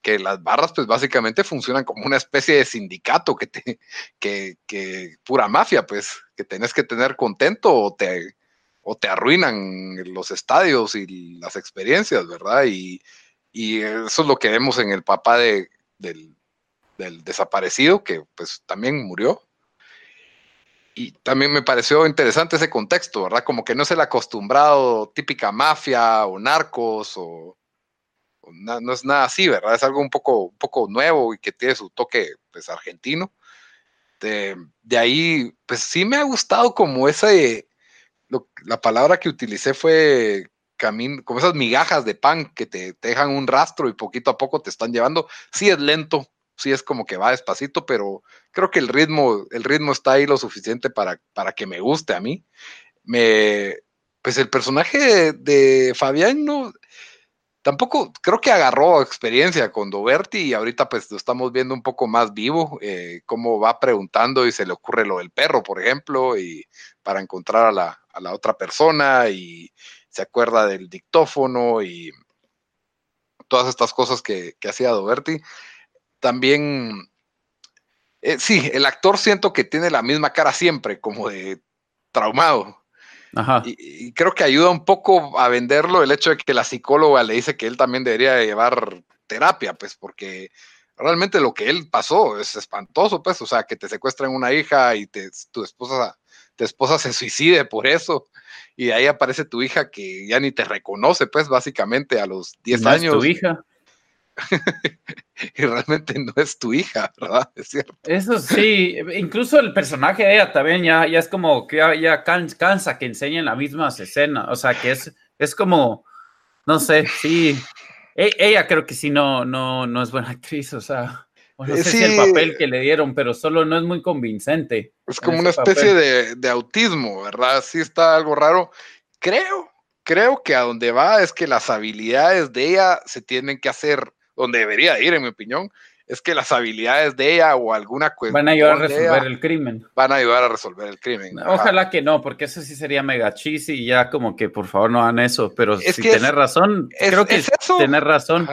Que las barras pues básicamente funcionan como una especie de sindicato que te, que, que pura mafia, pues, que tenés que tener contento o te, o te arruinan los estadios y las experiencias, ¿verdad? Y, y eso es lo que vemos en el papá de, del, del desaparecido, que pues también murió, y también me pareció interesante ese contexto, ¿verdad? Como que no es el acostumbrado típica mafia o narcos o, no es nada así, ¿verdad? Es algo un poco, un poco nuevo y que tiene su toque pues argentino. De, ahí, pues sí me ha gustado como esa, la palabra que utilicé fue camino, como esas migajas de pan que te, dejan un rastro y poquito a poco te están llevando. Sí es lento, sí es como que va despacito, pero creo que el ritmo, el ritmo está ahí lo suficiente para, para que me guste a mí. Me, pues el personaje de, Fabián no, tampoco creo que agarró experiencia con Doberti y ahorita pues lo estamos viendo un poco más vivo, eh, cómo va preguntando y se le ocurre lo del perro, por ejemplo, y para encontrar a la, a la otra persona y se acuerda del dictófono y todas estas cosas que, que hacía Doberti también, eh, sí, el actor siento que tiene la misma cara siempre, como de traumado. Ajá. Y, creo que ayuda un poco a venderlo el hecho de que la psicóloga le dice que él también debería llevar terapia, pues porque realmente lo que él pasó es espantoso, pues, o sea, que te secuestran una hija y te, tu esposa, tu esposa se suicide por eso, y ahí aparece tu hija que ya ni te reconoce, pues, básicamente a los 10 años. tu hija. y realmente no es tu hija, ¿verdad? Es cierto. Eso sí, incluso el personaje de ella también ya, ya es como que ya, cansa que enseñen las mismas escenas, o sea, que es, es como, no sé, sí, e, ella creo que sí no, no, no es buena actriz, o sea, no sé si el papel que le dieron, pero solo no es muy convincente. Es como una especie de, de autismo, ¿verdad? Sí está algo raro. Creo, creo que a donde va es que las habilidades de ella se tienen que hacer donde debería ir, en mi opinión, es que las habilidades de ella o alguna cuestión. Van a ayudar a resolver el crimen. Van a ayudar a resolver el crimen. Ojalá que no, porque eso sí sería mega cheesy y ya como que por favor no hagan eso. Pero si tenés razón, creo que es eso, tener razón.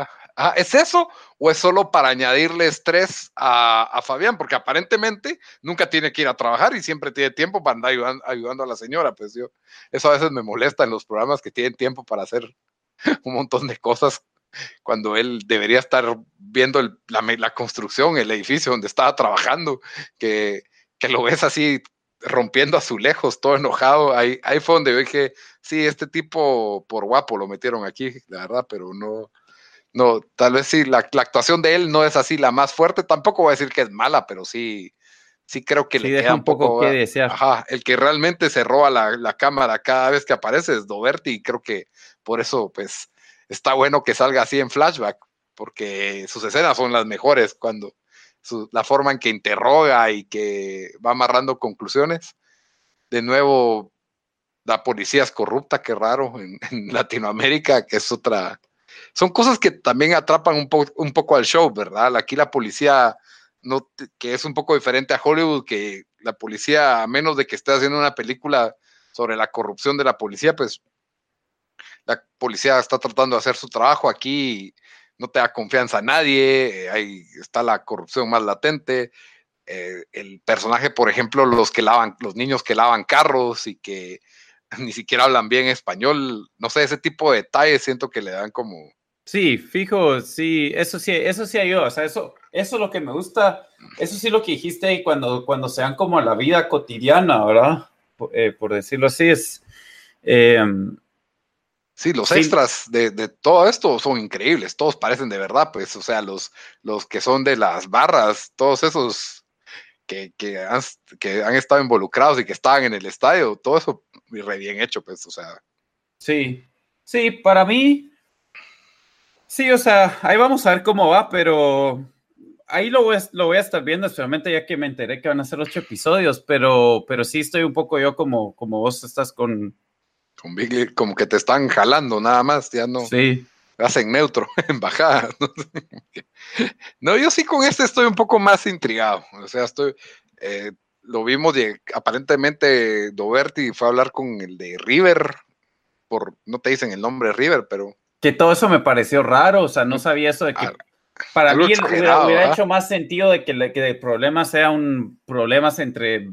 ¿Es eso o es solo para añadirle estrés a, Fabián? Porque aparentemente nunca tiene que ir a trabajar y siempre tiene tiempo para andar ayudando, ayudando a la señora. Pues yo, eso a veces me molesta en los programas que tienen tiempo para hacer un montón de cosas cuando él debería estar viendo la, la, construcción, el edificio donde estaba trabajando, que, que lo ves así rompiendo azulejos, todo enojado. Ahí, ahí fue donde dije, sí, este tipo por guapo lo metieron aquí, la verdad, pero no, no, tal vez sí, la, actuación de él no es así la más fuerte, tampoco voy a decir que es mala, pero sí, sí creo que le queda un poco, que desear. Ajá, el que realmente se roba la, la, cámara cada vez que aparece es Doberti y creo que por eso, pues, está bueno que salga así en flashback, porque sus escenas son las mejores cuando la forma en que interroga y que va amarrando conclusiones. De nuevo, la policía es corrupta, qué raro, en, Latinoamérica, que es otra... Son cosas que también atrapan un, poco al show, ¿verdad? Aquí la policía, no, que es un poco diferente a Hollywood, que la policía, a menos de que esté haciendo una película sobre la corrupción de la policía, pues la policía está tratando de hacer su trabajo aquí no te da confianza a nadie, eh, ahí está la corrupción más latente. Eh, el personaje, por ejemplo, los que lavan, los niños que lavan carros y que ni siquiera hablan bien español, no sé, ese tipo de detalles siento que le dan como. Sí, fijo, sí, eso sí, eso sí ayuda, o sea, eso, eso es lo que me gusta, eso sí lo que dijiste ahí cuando, cuando se dan como la vida cotidiana, ¿verdad? por eh, decirlo así, es, Sí, los extras de, todo esto son increíbles, todos parecen de verdad, pues, o sea, los, los que son de las barras, todos esos que, que, han, que han estado involucrados y que estaban en el estadio, todo eso re bien hecho, pues, o sea. Sí, sí, para mí, sí, o sea, ahí vamos a ver cómo va, pero ahí lo voy, a, lo voy a estar viendo, especialmente ya que me enteré que van a ser ocho episodios, pero, pero sí estoy un poco yo como, como vos estás con como que te están jalando nada más, ya no. Sí. Hacen neutro, en bajada. No, yo sí con este estoy un poco más intrigado. O sea, estoy. Eh, lo vimos aparentemente Doberti fue a hablar con el de River, por, no te dicen el nombre River, pero. Que todo eso me pareció raro, o sea, no sabía eso de que. Ah, para mí hubiera, hubiera hecho más sentido de que, que el problema sea un problemas entre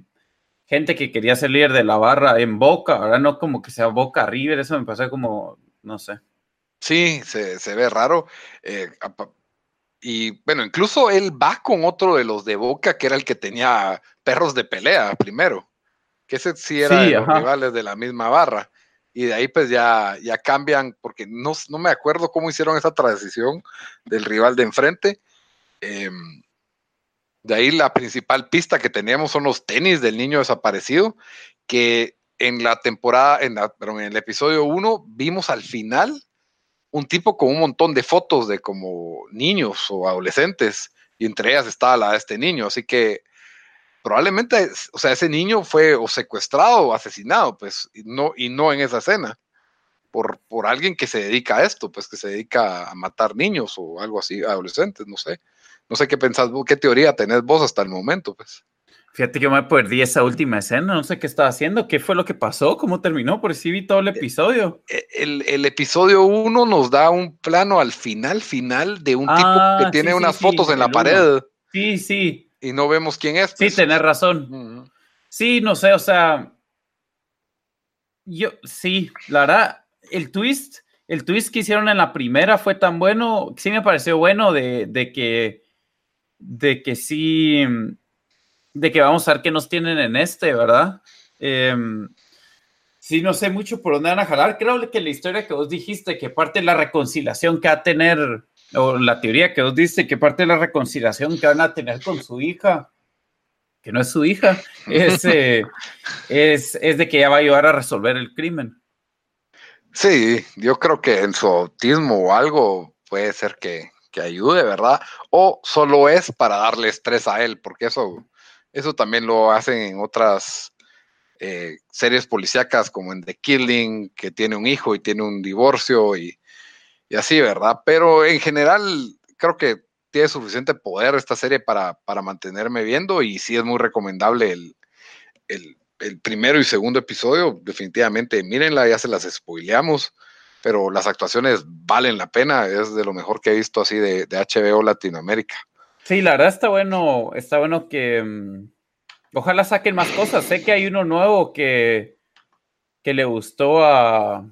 gente que quería ser líder de la barra en Boca, ahora no como que sea Boca River, eso me pasó como, no sé. Sí, se, ve raro. Eh, y bueno, incluso él va con otro de los de Boca, que era el que tenía perros de pelea primero, que ese sí era de los rivales de la misma barra. Y de ahí pues ya, ya cambian, porque no, no me acuerdo cómo hicieron esa transición del rival de enfrente. Eh, de ahí la principal pista que teníamos son los tenis del niño desaparecido, que en la temporada, en, en el episodio 1 vimos al final un tipo con un montón de fotos de como niños o adolescentes, y entre ellas estaba la de este niño, así que probablemente, o sea, ese niño fue o secuestrado o asesinado, pues, no, y no en esa escena, por, por alguien que se dedica a esto, pues, que se dedica a matar niños o algo así, adolescentes, no sé. No sé qué pensás qué teoría tenés vos hasta el momento, pues. Fíjate que me perdí esa última escena, no sé qué estaba haciendo, qué fue lo que pasó, cómo terminó, por si vi todo el eh, episodio. Eh, el, episodio 1 nos da un plano al final, final, de un tipo ah, que tiene unas fotos en la pared. Sí, sí. Y no vemos quién es. Sí, pues. tenés razón. Sí, no sé, o sea, yo, sí, la verdad, el twist, el twist que hicieron en la primera fue tan bueno, sí me pareció bueno de, de que de que sí, de que vamos a ver qué nos tienen en este, ¿verdad? Em, sí, no sé mucho por dónde van a jalar. Creo que la historia que vos dijiste, que parte de la reconciliación que va a tener, o la teoría que vos diste, que parte de la reconciliación que van a tener con su hija, que no es su hija, es, eh, es, es de que ella va a ayudar a resolver el crimen. Sí, yo creo que en su autismo o algo puede ser que, que ayude, ¿verdad? O solo es para darle estrés a él, porque eso, eso también lo hacen en otras eh, series policíacas como en The Killing, que tiene un hijo y tiene un divorcio y, así, ¿verdad? Pero en general creo que tiene suficiente poder esta serie para, para mantenerme viendo y sí es muy recomendable el, el, el primero y segundo episodio, definitivamente mírenla, ya se las spoileamos pero las actuaciones valen la pena, es de lo mejor que he visto así de, HBO Latinoamérica. Sí, la verdad está bueno, está bueno que mm, ojalá saquen más cosas. Sé que hay uno nuevo que, que le gustó a,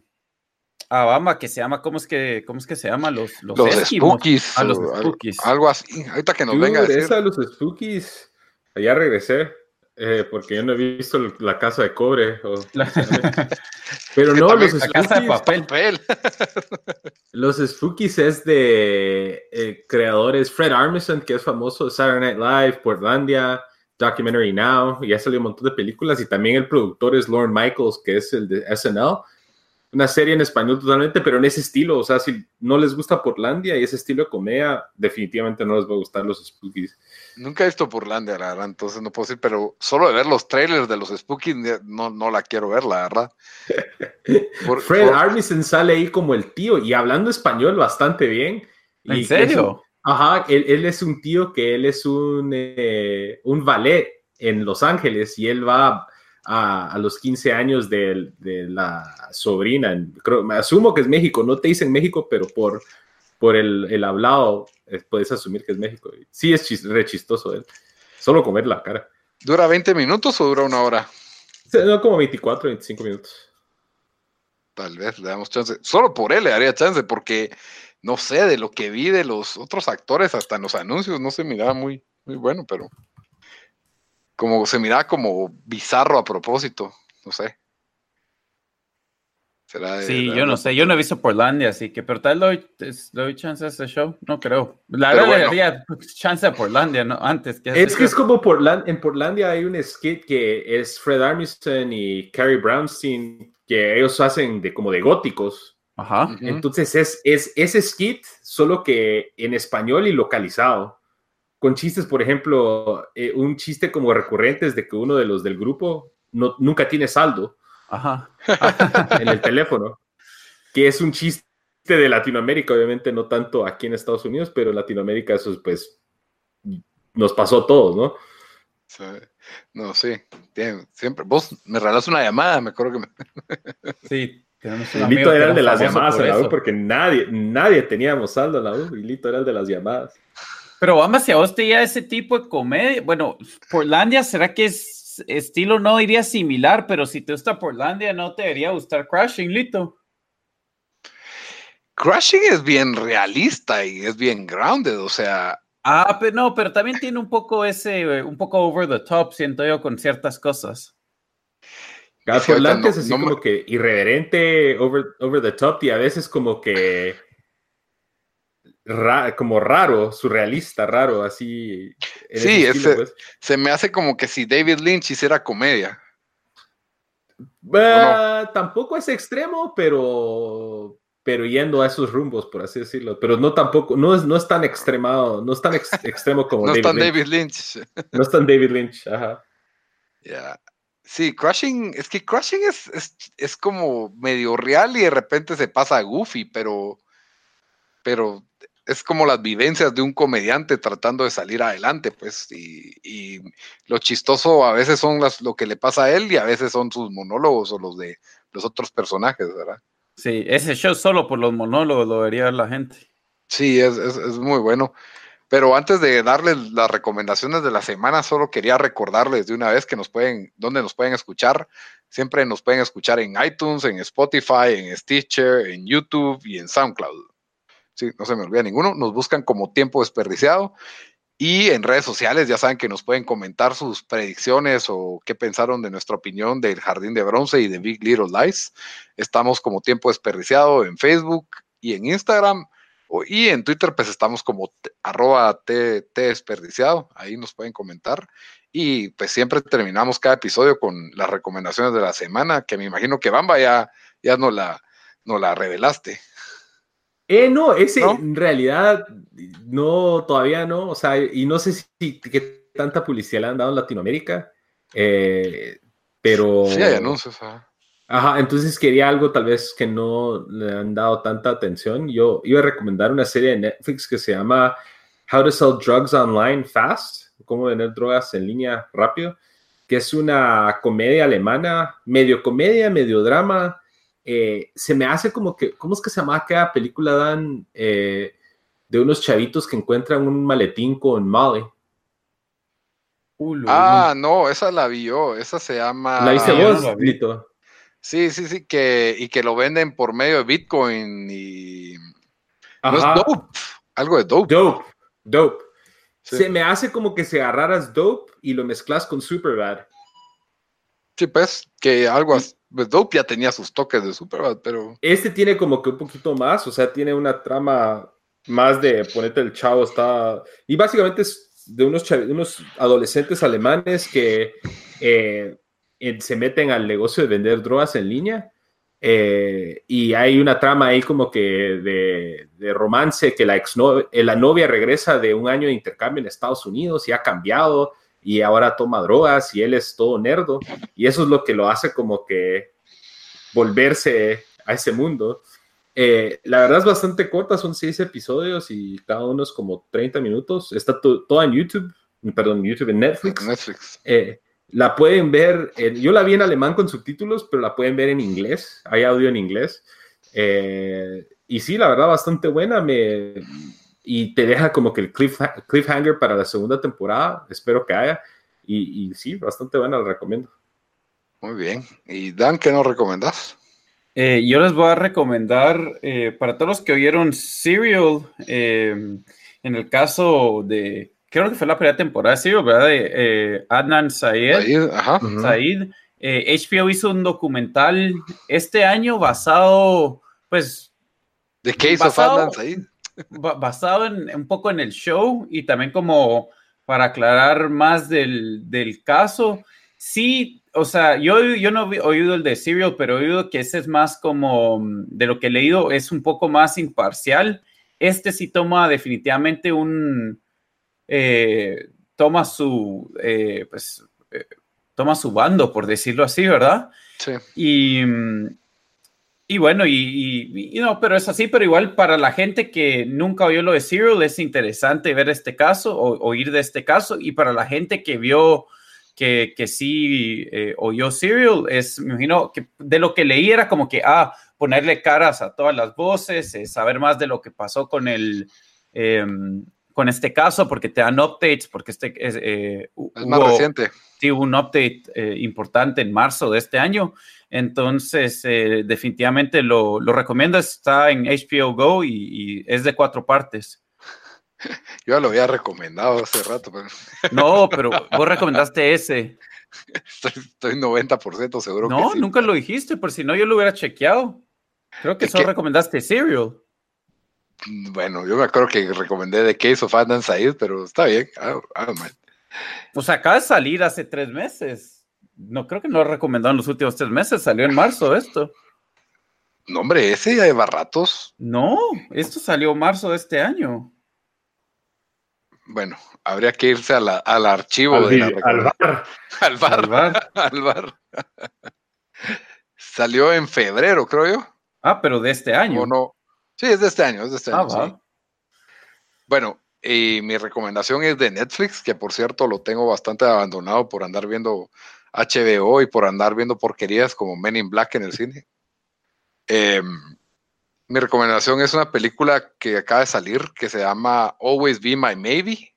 Bama que se llama, ¿cómo es que, cómo es que se llama? Los, los, Spookies. A los Spookies. Algo así. Ahorita que nos venga a decir. Esa, los Spookies. Allá regresé. Eh, porque yo no he visto la casa de cobre. Pero no, los la casa de papel. los Spookies es de eh, creadores Fred Armisen, que es famoso de Saturday Night Live, Portlandia, Documentary Now, y ha salido un montón de películas. Y también el productor es Lauren Michaels, que es el de SNL una serie en español totalmente, pero en ese estilo. O sea, si no les gusta Portlandia y ese estilo de comedia, definitivamente no les va a gustar los Spookies. Nunca he visto Portlandia, la verdad, entonces no puedo decir, pero solo de ver los trailers de los Spookies, no, no la quiero ver, la verdad. Fred Armisen sale ahí como el tío y hablando español bastante bien. ¿En serio? ajá, él, es un tío que él es un, eh, un ballet en Los Ángeles y él va a, los 15 años de, la sobrina. me asumo que es México, no te dicen México, pero por, por el, hablado eh, puedes asumir que es México. Sí, es re chistoso él. Solo comer la cara. ¿Dura 20 minutos o dura una hora? No, como 24, 25 minutos. Tal vez le damos chance. Solo por él le daría chance, porque no sé, de lo que vi de los otros actores, hasta en los anuncios, no se miraba muy, muy bueno, pero como se miraba como bizarro a propósito, no sé. Sí, yo no sé, yo no he visto Portlandia, así que, pero tal vez doy, doy chance a ese show, no creo. La verdad le daría chance a Portlandia, ¿no? Antes que... Es que es como Portland, en Portlandia hay un skit que es Fred Armisen y Carrie Brownstein, que ellos hacen de como de góticos. Ajá. Entonces es, es ese skit, solo que en español y localizado con chistes, por ejemplo, eh, un chiste como recurrente es de que uno de los del grupo no, nunca tiene saldo en el teléfono, que es un chiste de Latinoamérica, obviamente no tanto aquí en Estados Unidos, pero en Latinoamérica eso pues nos pasó a todos, ¿no? No, sí, siempre. Vos me regalas una llamada, me acuerdo que me... Sí, el Lito era el de las llamadas en la U porque nadie, nadie teníamos saldo en la U y Lito era el de las llamadas. Pero vamos, si a vos te ya ese tipo de comedia, bueno, Portlandia, ¿será que es estilo no diría similar, pero si te gusta Portlandia, no te debería gustar Crashing, Lito? Crashing es bien realista y es bien grounded, o sea. Ah, pero no, pero también tiene un poco ese, un poco over the top, siento yo, con ciertas cosas. Portlandia es así como que irreverente, over, over the top y a veces como que como raro, surrealista, raro, así. Sí, pues. se me hace como que si David Lynch hiciera comedia. Tampoco es extremo, pero pero yendo a esos rumbos, por así decirlo. Pero no tampoco, no es, no es tan extremado, no es tan extremo como no David, es tan David Lynch. No es tan David Lynch, ajá. Ya. Sí, Crushing, es que Crushing es, es, es, como medio real y de repente se pasa a Goofy, pero, pero es como las vivencias de un comediante tratando de salir adelante, pues, y, lo chistoso a veces son las, lo que le pasa a él y a veces son sus monólogos o los de los otros personajes, ¿verdad? Sí, ese show solo por los monólogos lo vería ver la gente. Sí, es, muy bueno. Pero antes de darles las recomendaciones de la semana, solo quería recordarles de una vez que nos pueden, dónde nos pueden escuchar. Siempre nos pueden escuchar en iTunes, en Spotify, en Stitcher, en YouTube y en SoundCloud sí, no se me olvida ninguno, nos buscan como tiempo desperdiciado. Y en redes sociales ya saben que nos pueden comentar sus predicciones o qué pensaron de nuestra opinión del Jardín de Bronce y de Big Little Lies. Estamos como tiempo desperdiciado en Facebook y en Instagram. Y en Twitter pues estamos como arroba t, desperdiciado. Ahí nos pueden comentar. Y pues siempre terminamos cada episodio con las recomendaciones de la semana, que me imagino que Bamba ya, ya no la, no la revelaste. Eh, no, ese en realidad no, todavía no, o sea, y no sé si qué tanta publicidad le han dado en Latinoamérica, eh, pero... Sí, hay anuncios. Ajá, entonces quería algo tal vez que no le han dado tanta atención. Yo iba a recomendar una serie de Netflix que se llama How to Sell Drugs Online Fast, cómo vender drogas en línea rápido, que es una comedia alemana, medio comedia, medio drama, eh, se me hace como que, ¿cómo es que se llama aquella película, Dan? Eh, de unos chavitos que encuentran un maletín con Molly. ah, no, esa la vi yo, esa se llama... La hice vos, Lito. Sí, sí, sí, que, y que lo venden por medio de Bitcoin y... No es dope, algo de dope. Dope, dope. Se me hace como que se agarraras dope y lo mezclas con Superbad. Sí, pues, que algo pues ya tenía sus toques de Superbad, pero. Este tiene como que un poquito más, o sea, tiene una trama más de ponerte el chavo, está. Y básicamente es de unos, unos adolescentes alemanes que eh, se meten al negocio de vender drogas en línea. Eh, y hay una trama ahí como que de, de romance que la, ex la novia regresa de un año de intercambio en Estados Unidos y ha cambiado y ahora toma drogas y él es todo nerdo y eso es lo que lo hace como que volverse a ese mundo. Eh, la verdad es bastante corta, son seis episodios y cada uno es como 30 minutos. Está todo en YouTube, perdón, YouTube en Netflix. Netflix. Eh, la pueden ver, yo la vi en alemán con subtítulos, pero la pueden ver en inglés, hay audio en inglés. Eh, y sí, la verdad, bastante buena. Me, y te deja como que el cliffhanger para la segunda temporada, espero que haya. Y, sí, bastante buena, la recomiendo. Muy bien. ¿Y Dan, qué nos recomendas? Eh, yo les voy a recomendar, eh, para todos los que oyeron Serial, eh, en el caso de, creo que fue la primera temporada de Serial, ¿verdad? De Adnan Said. Said, HBO hizo un documental este año basado, pues... ¿De qué hizo Adnan Said? Basado en, un poco en el show y también como para aclarar más del, del caso. Sí, o sea, yo, yo no he oído el de Serial, pero he oído que ese es más como, de lo que he leído, es un poco más imparcial. Este sí toma definitivamente un, eh, toma su, eh, pues, eh, toma su bando, por decirlo así, ¿verdad? Sí. Y, y bueno, y, no, pero es así, pero igual para la gente que nunca oyó lo de Serial es interesante ver este caso o oír de este caso y para la gente que vio que, que sí eh, oyó Serial, es, me imagino que de lo que leí era como que, ah, ponerle caras a todas las voces, eh, saber más de lo que pasó con el... Em, con este caso, porque te dan updates, porque este es, eh, es más reciente. Sí, hubo un update importante en marzo de este año. Entonces, eh, definitivamente lo, lo, recomiendo. Está en HBO Go y, es de cuatro partes. Yo lo había recomendado hace rato. Pero... No, pero vos recomendaste ese. Estoy, 90% seguro. No, nunca lo dijiste, por si no yo lo hubiera chequeado. Creo que solo recomendaste Serial. Bueno, yo me acuerdo que recomendé The Case of Adnan Said, pero está bien. O sea, acaba de salir hace tres meses no creo que no lo recomendado en los últimos tres meses, salió en marzo esto. No, hombre, ese ya lleva ratos. No, esto salió marzo de este año. Bueno, habría que irse al archivo al, de la al bar. Al bar. Al bar. Salió en febrero, creo yo. Ah, pero de este año. ¿O no? Sí, es de este año, es de este ah, año. Bueno, y mi recomendación es de Netflix, que por cierto lo tengo bastante abandonado por andar viendo HBO y por andar viendo porquerías como Men in Black en el cine. Em, mi recomendación es una película que acaba de salir que se llama Always Be My Maybe.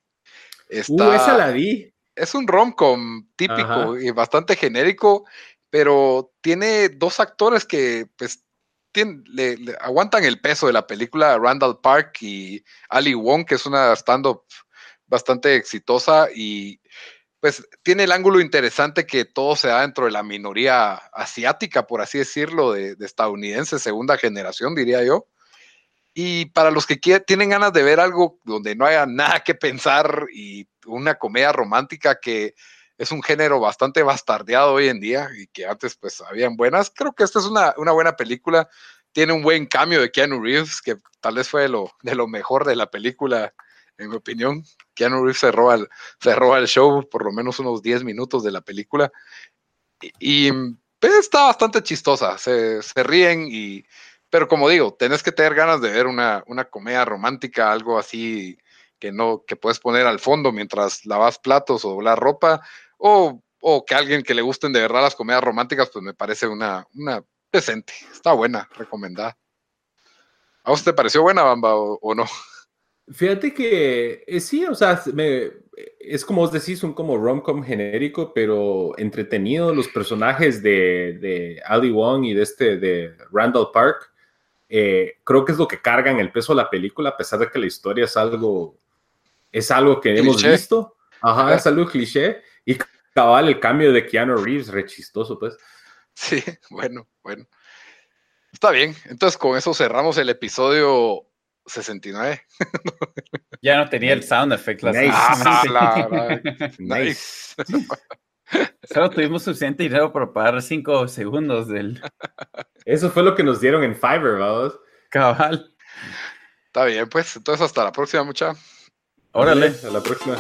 Está, uh, esa la vi. Es un rom-com típico y bastante genérico, pero tiene dos actores que pues le, aguantan el peso de la película, Randall Park y Ali Wong, que es una stand-up bastante exitosa y pues tiene el ángulo interesante que todo se da dentro de la minoría asiática, por así decirlo, de, de estadounidenses, segunda generación, diría yo. Y para los que tienen ganas de ver algo donde no haya nada que pensar y una comedia romántica que es un género bastante bastardeado hoy en día y que antes pues habían buenas, creo que esta es una, una buena película. Tiene un buen cambio de Keanu Reeves, que tal vez fue lo, de lo mejor de la película en mi opinión. Keanu Reeves se roba, el, se show por lo menos unos 10 minutos de la película. Y, pues, está bastante chistosa, se, ríen y... Pero como digo, tenés que tener ganas de ver una, una comedia romántica, algo así que no, que puedes poner al fondo mientras lavas platos o la ropa, o, o, que alguien que le gusten de verdad las comedias románticas, pues me parece una, una decente, está buena, recomendada. ¿A usted te pareció buena, Bamba, o no? Fíjate que eh, sí, o sea, es como vos decís, un como rom-com genérico, pero entretenido. Los personajes de, de, Ali Wong y de este de Randall Park, eh, creo que es lo que cargan el peso de la película, a pesar de que la historia es algo, es algo que hemos visto. Ajá, es algo cliché. Y cabal, el cambio de Keanu Reeves, re chistoso, pues. Sí, bueno, bueno. Está bien. Entonces, con eso cerramos el episodio 69. Ya no tenía el sound effect. Nice. Ah, nice. Solo tuvimos suficiente dinero para pagar 5 segundos del. Eso fue lo que nos dieron en Fiverr, vamos. Cabal. Está bien, pues. Entonces, hasta la próxima, mucha. Órale. A la próxima.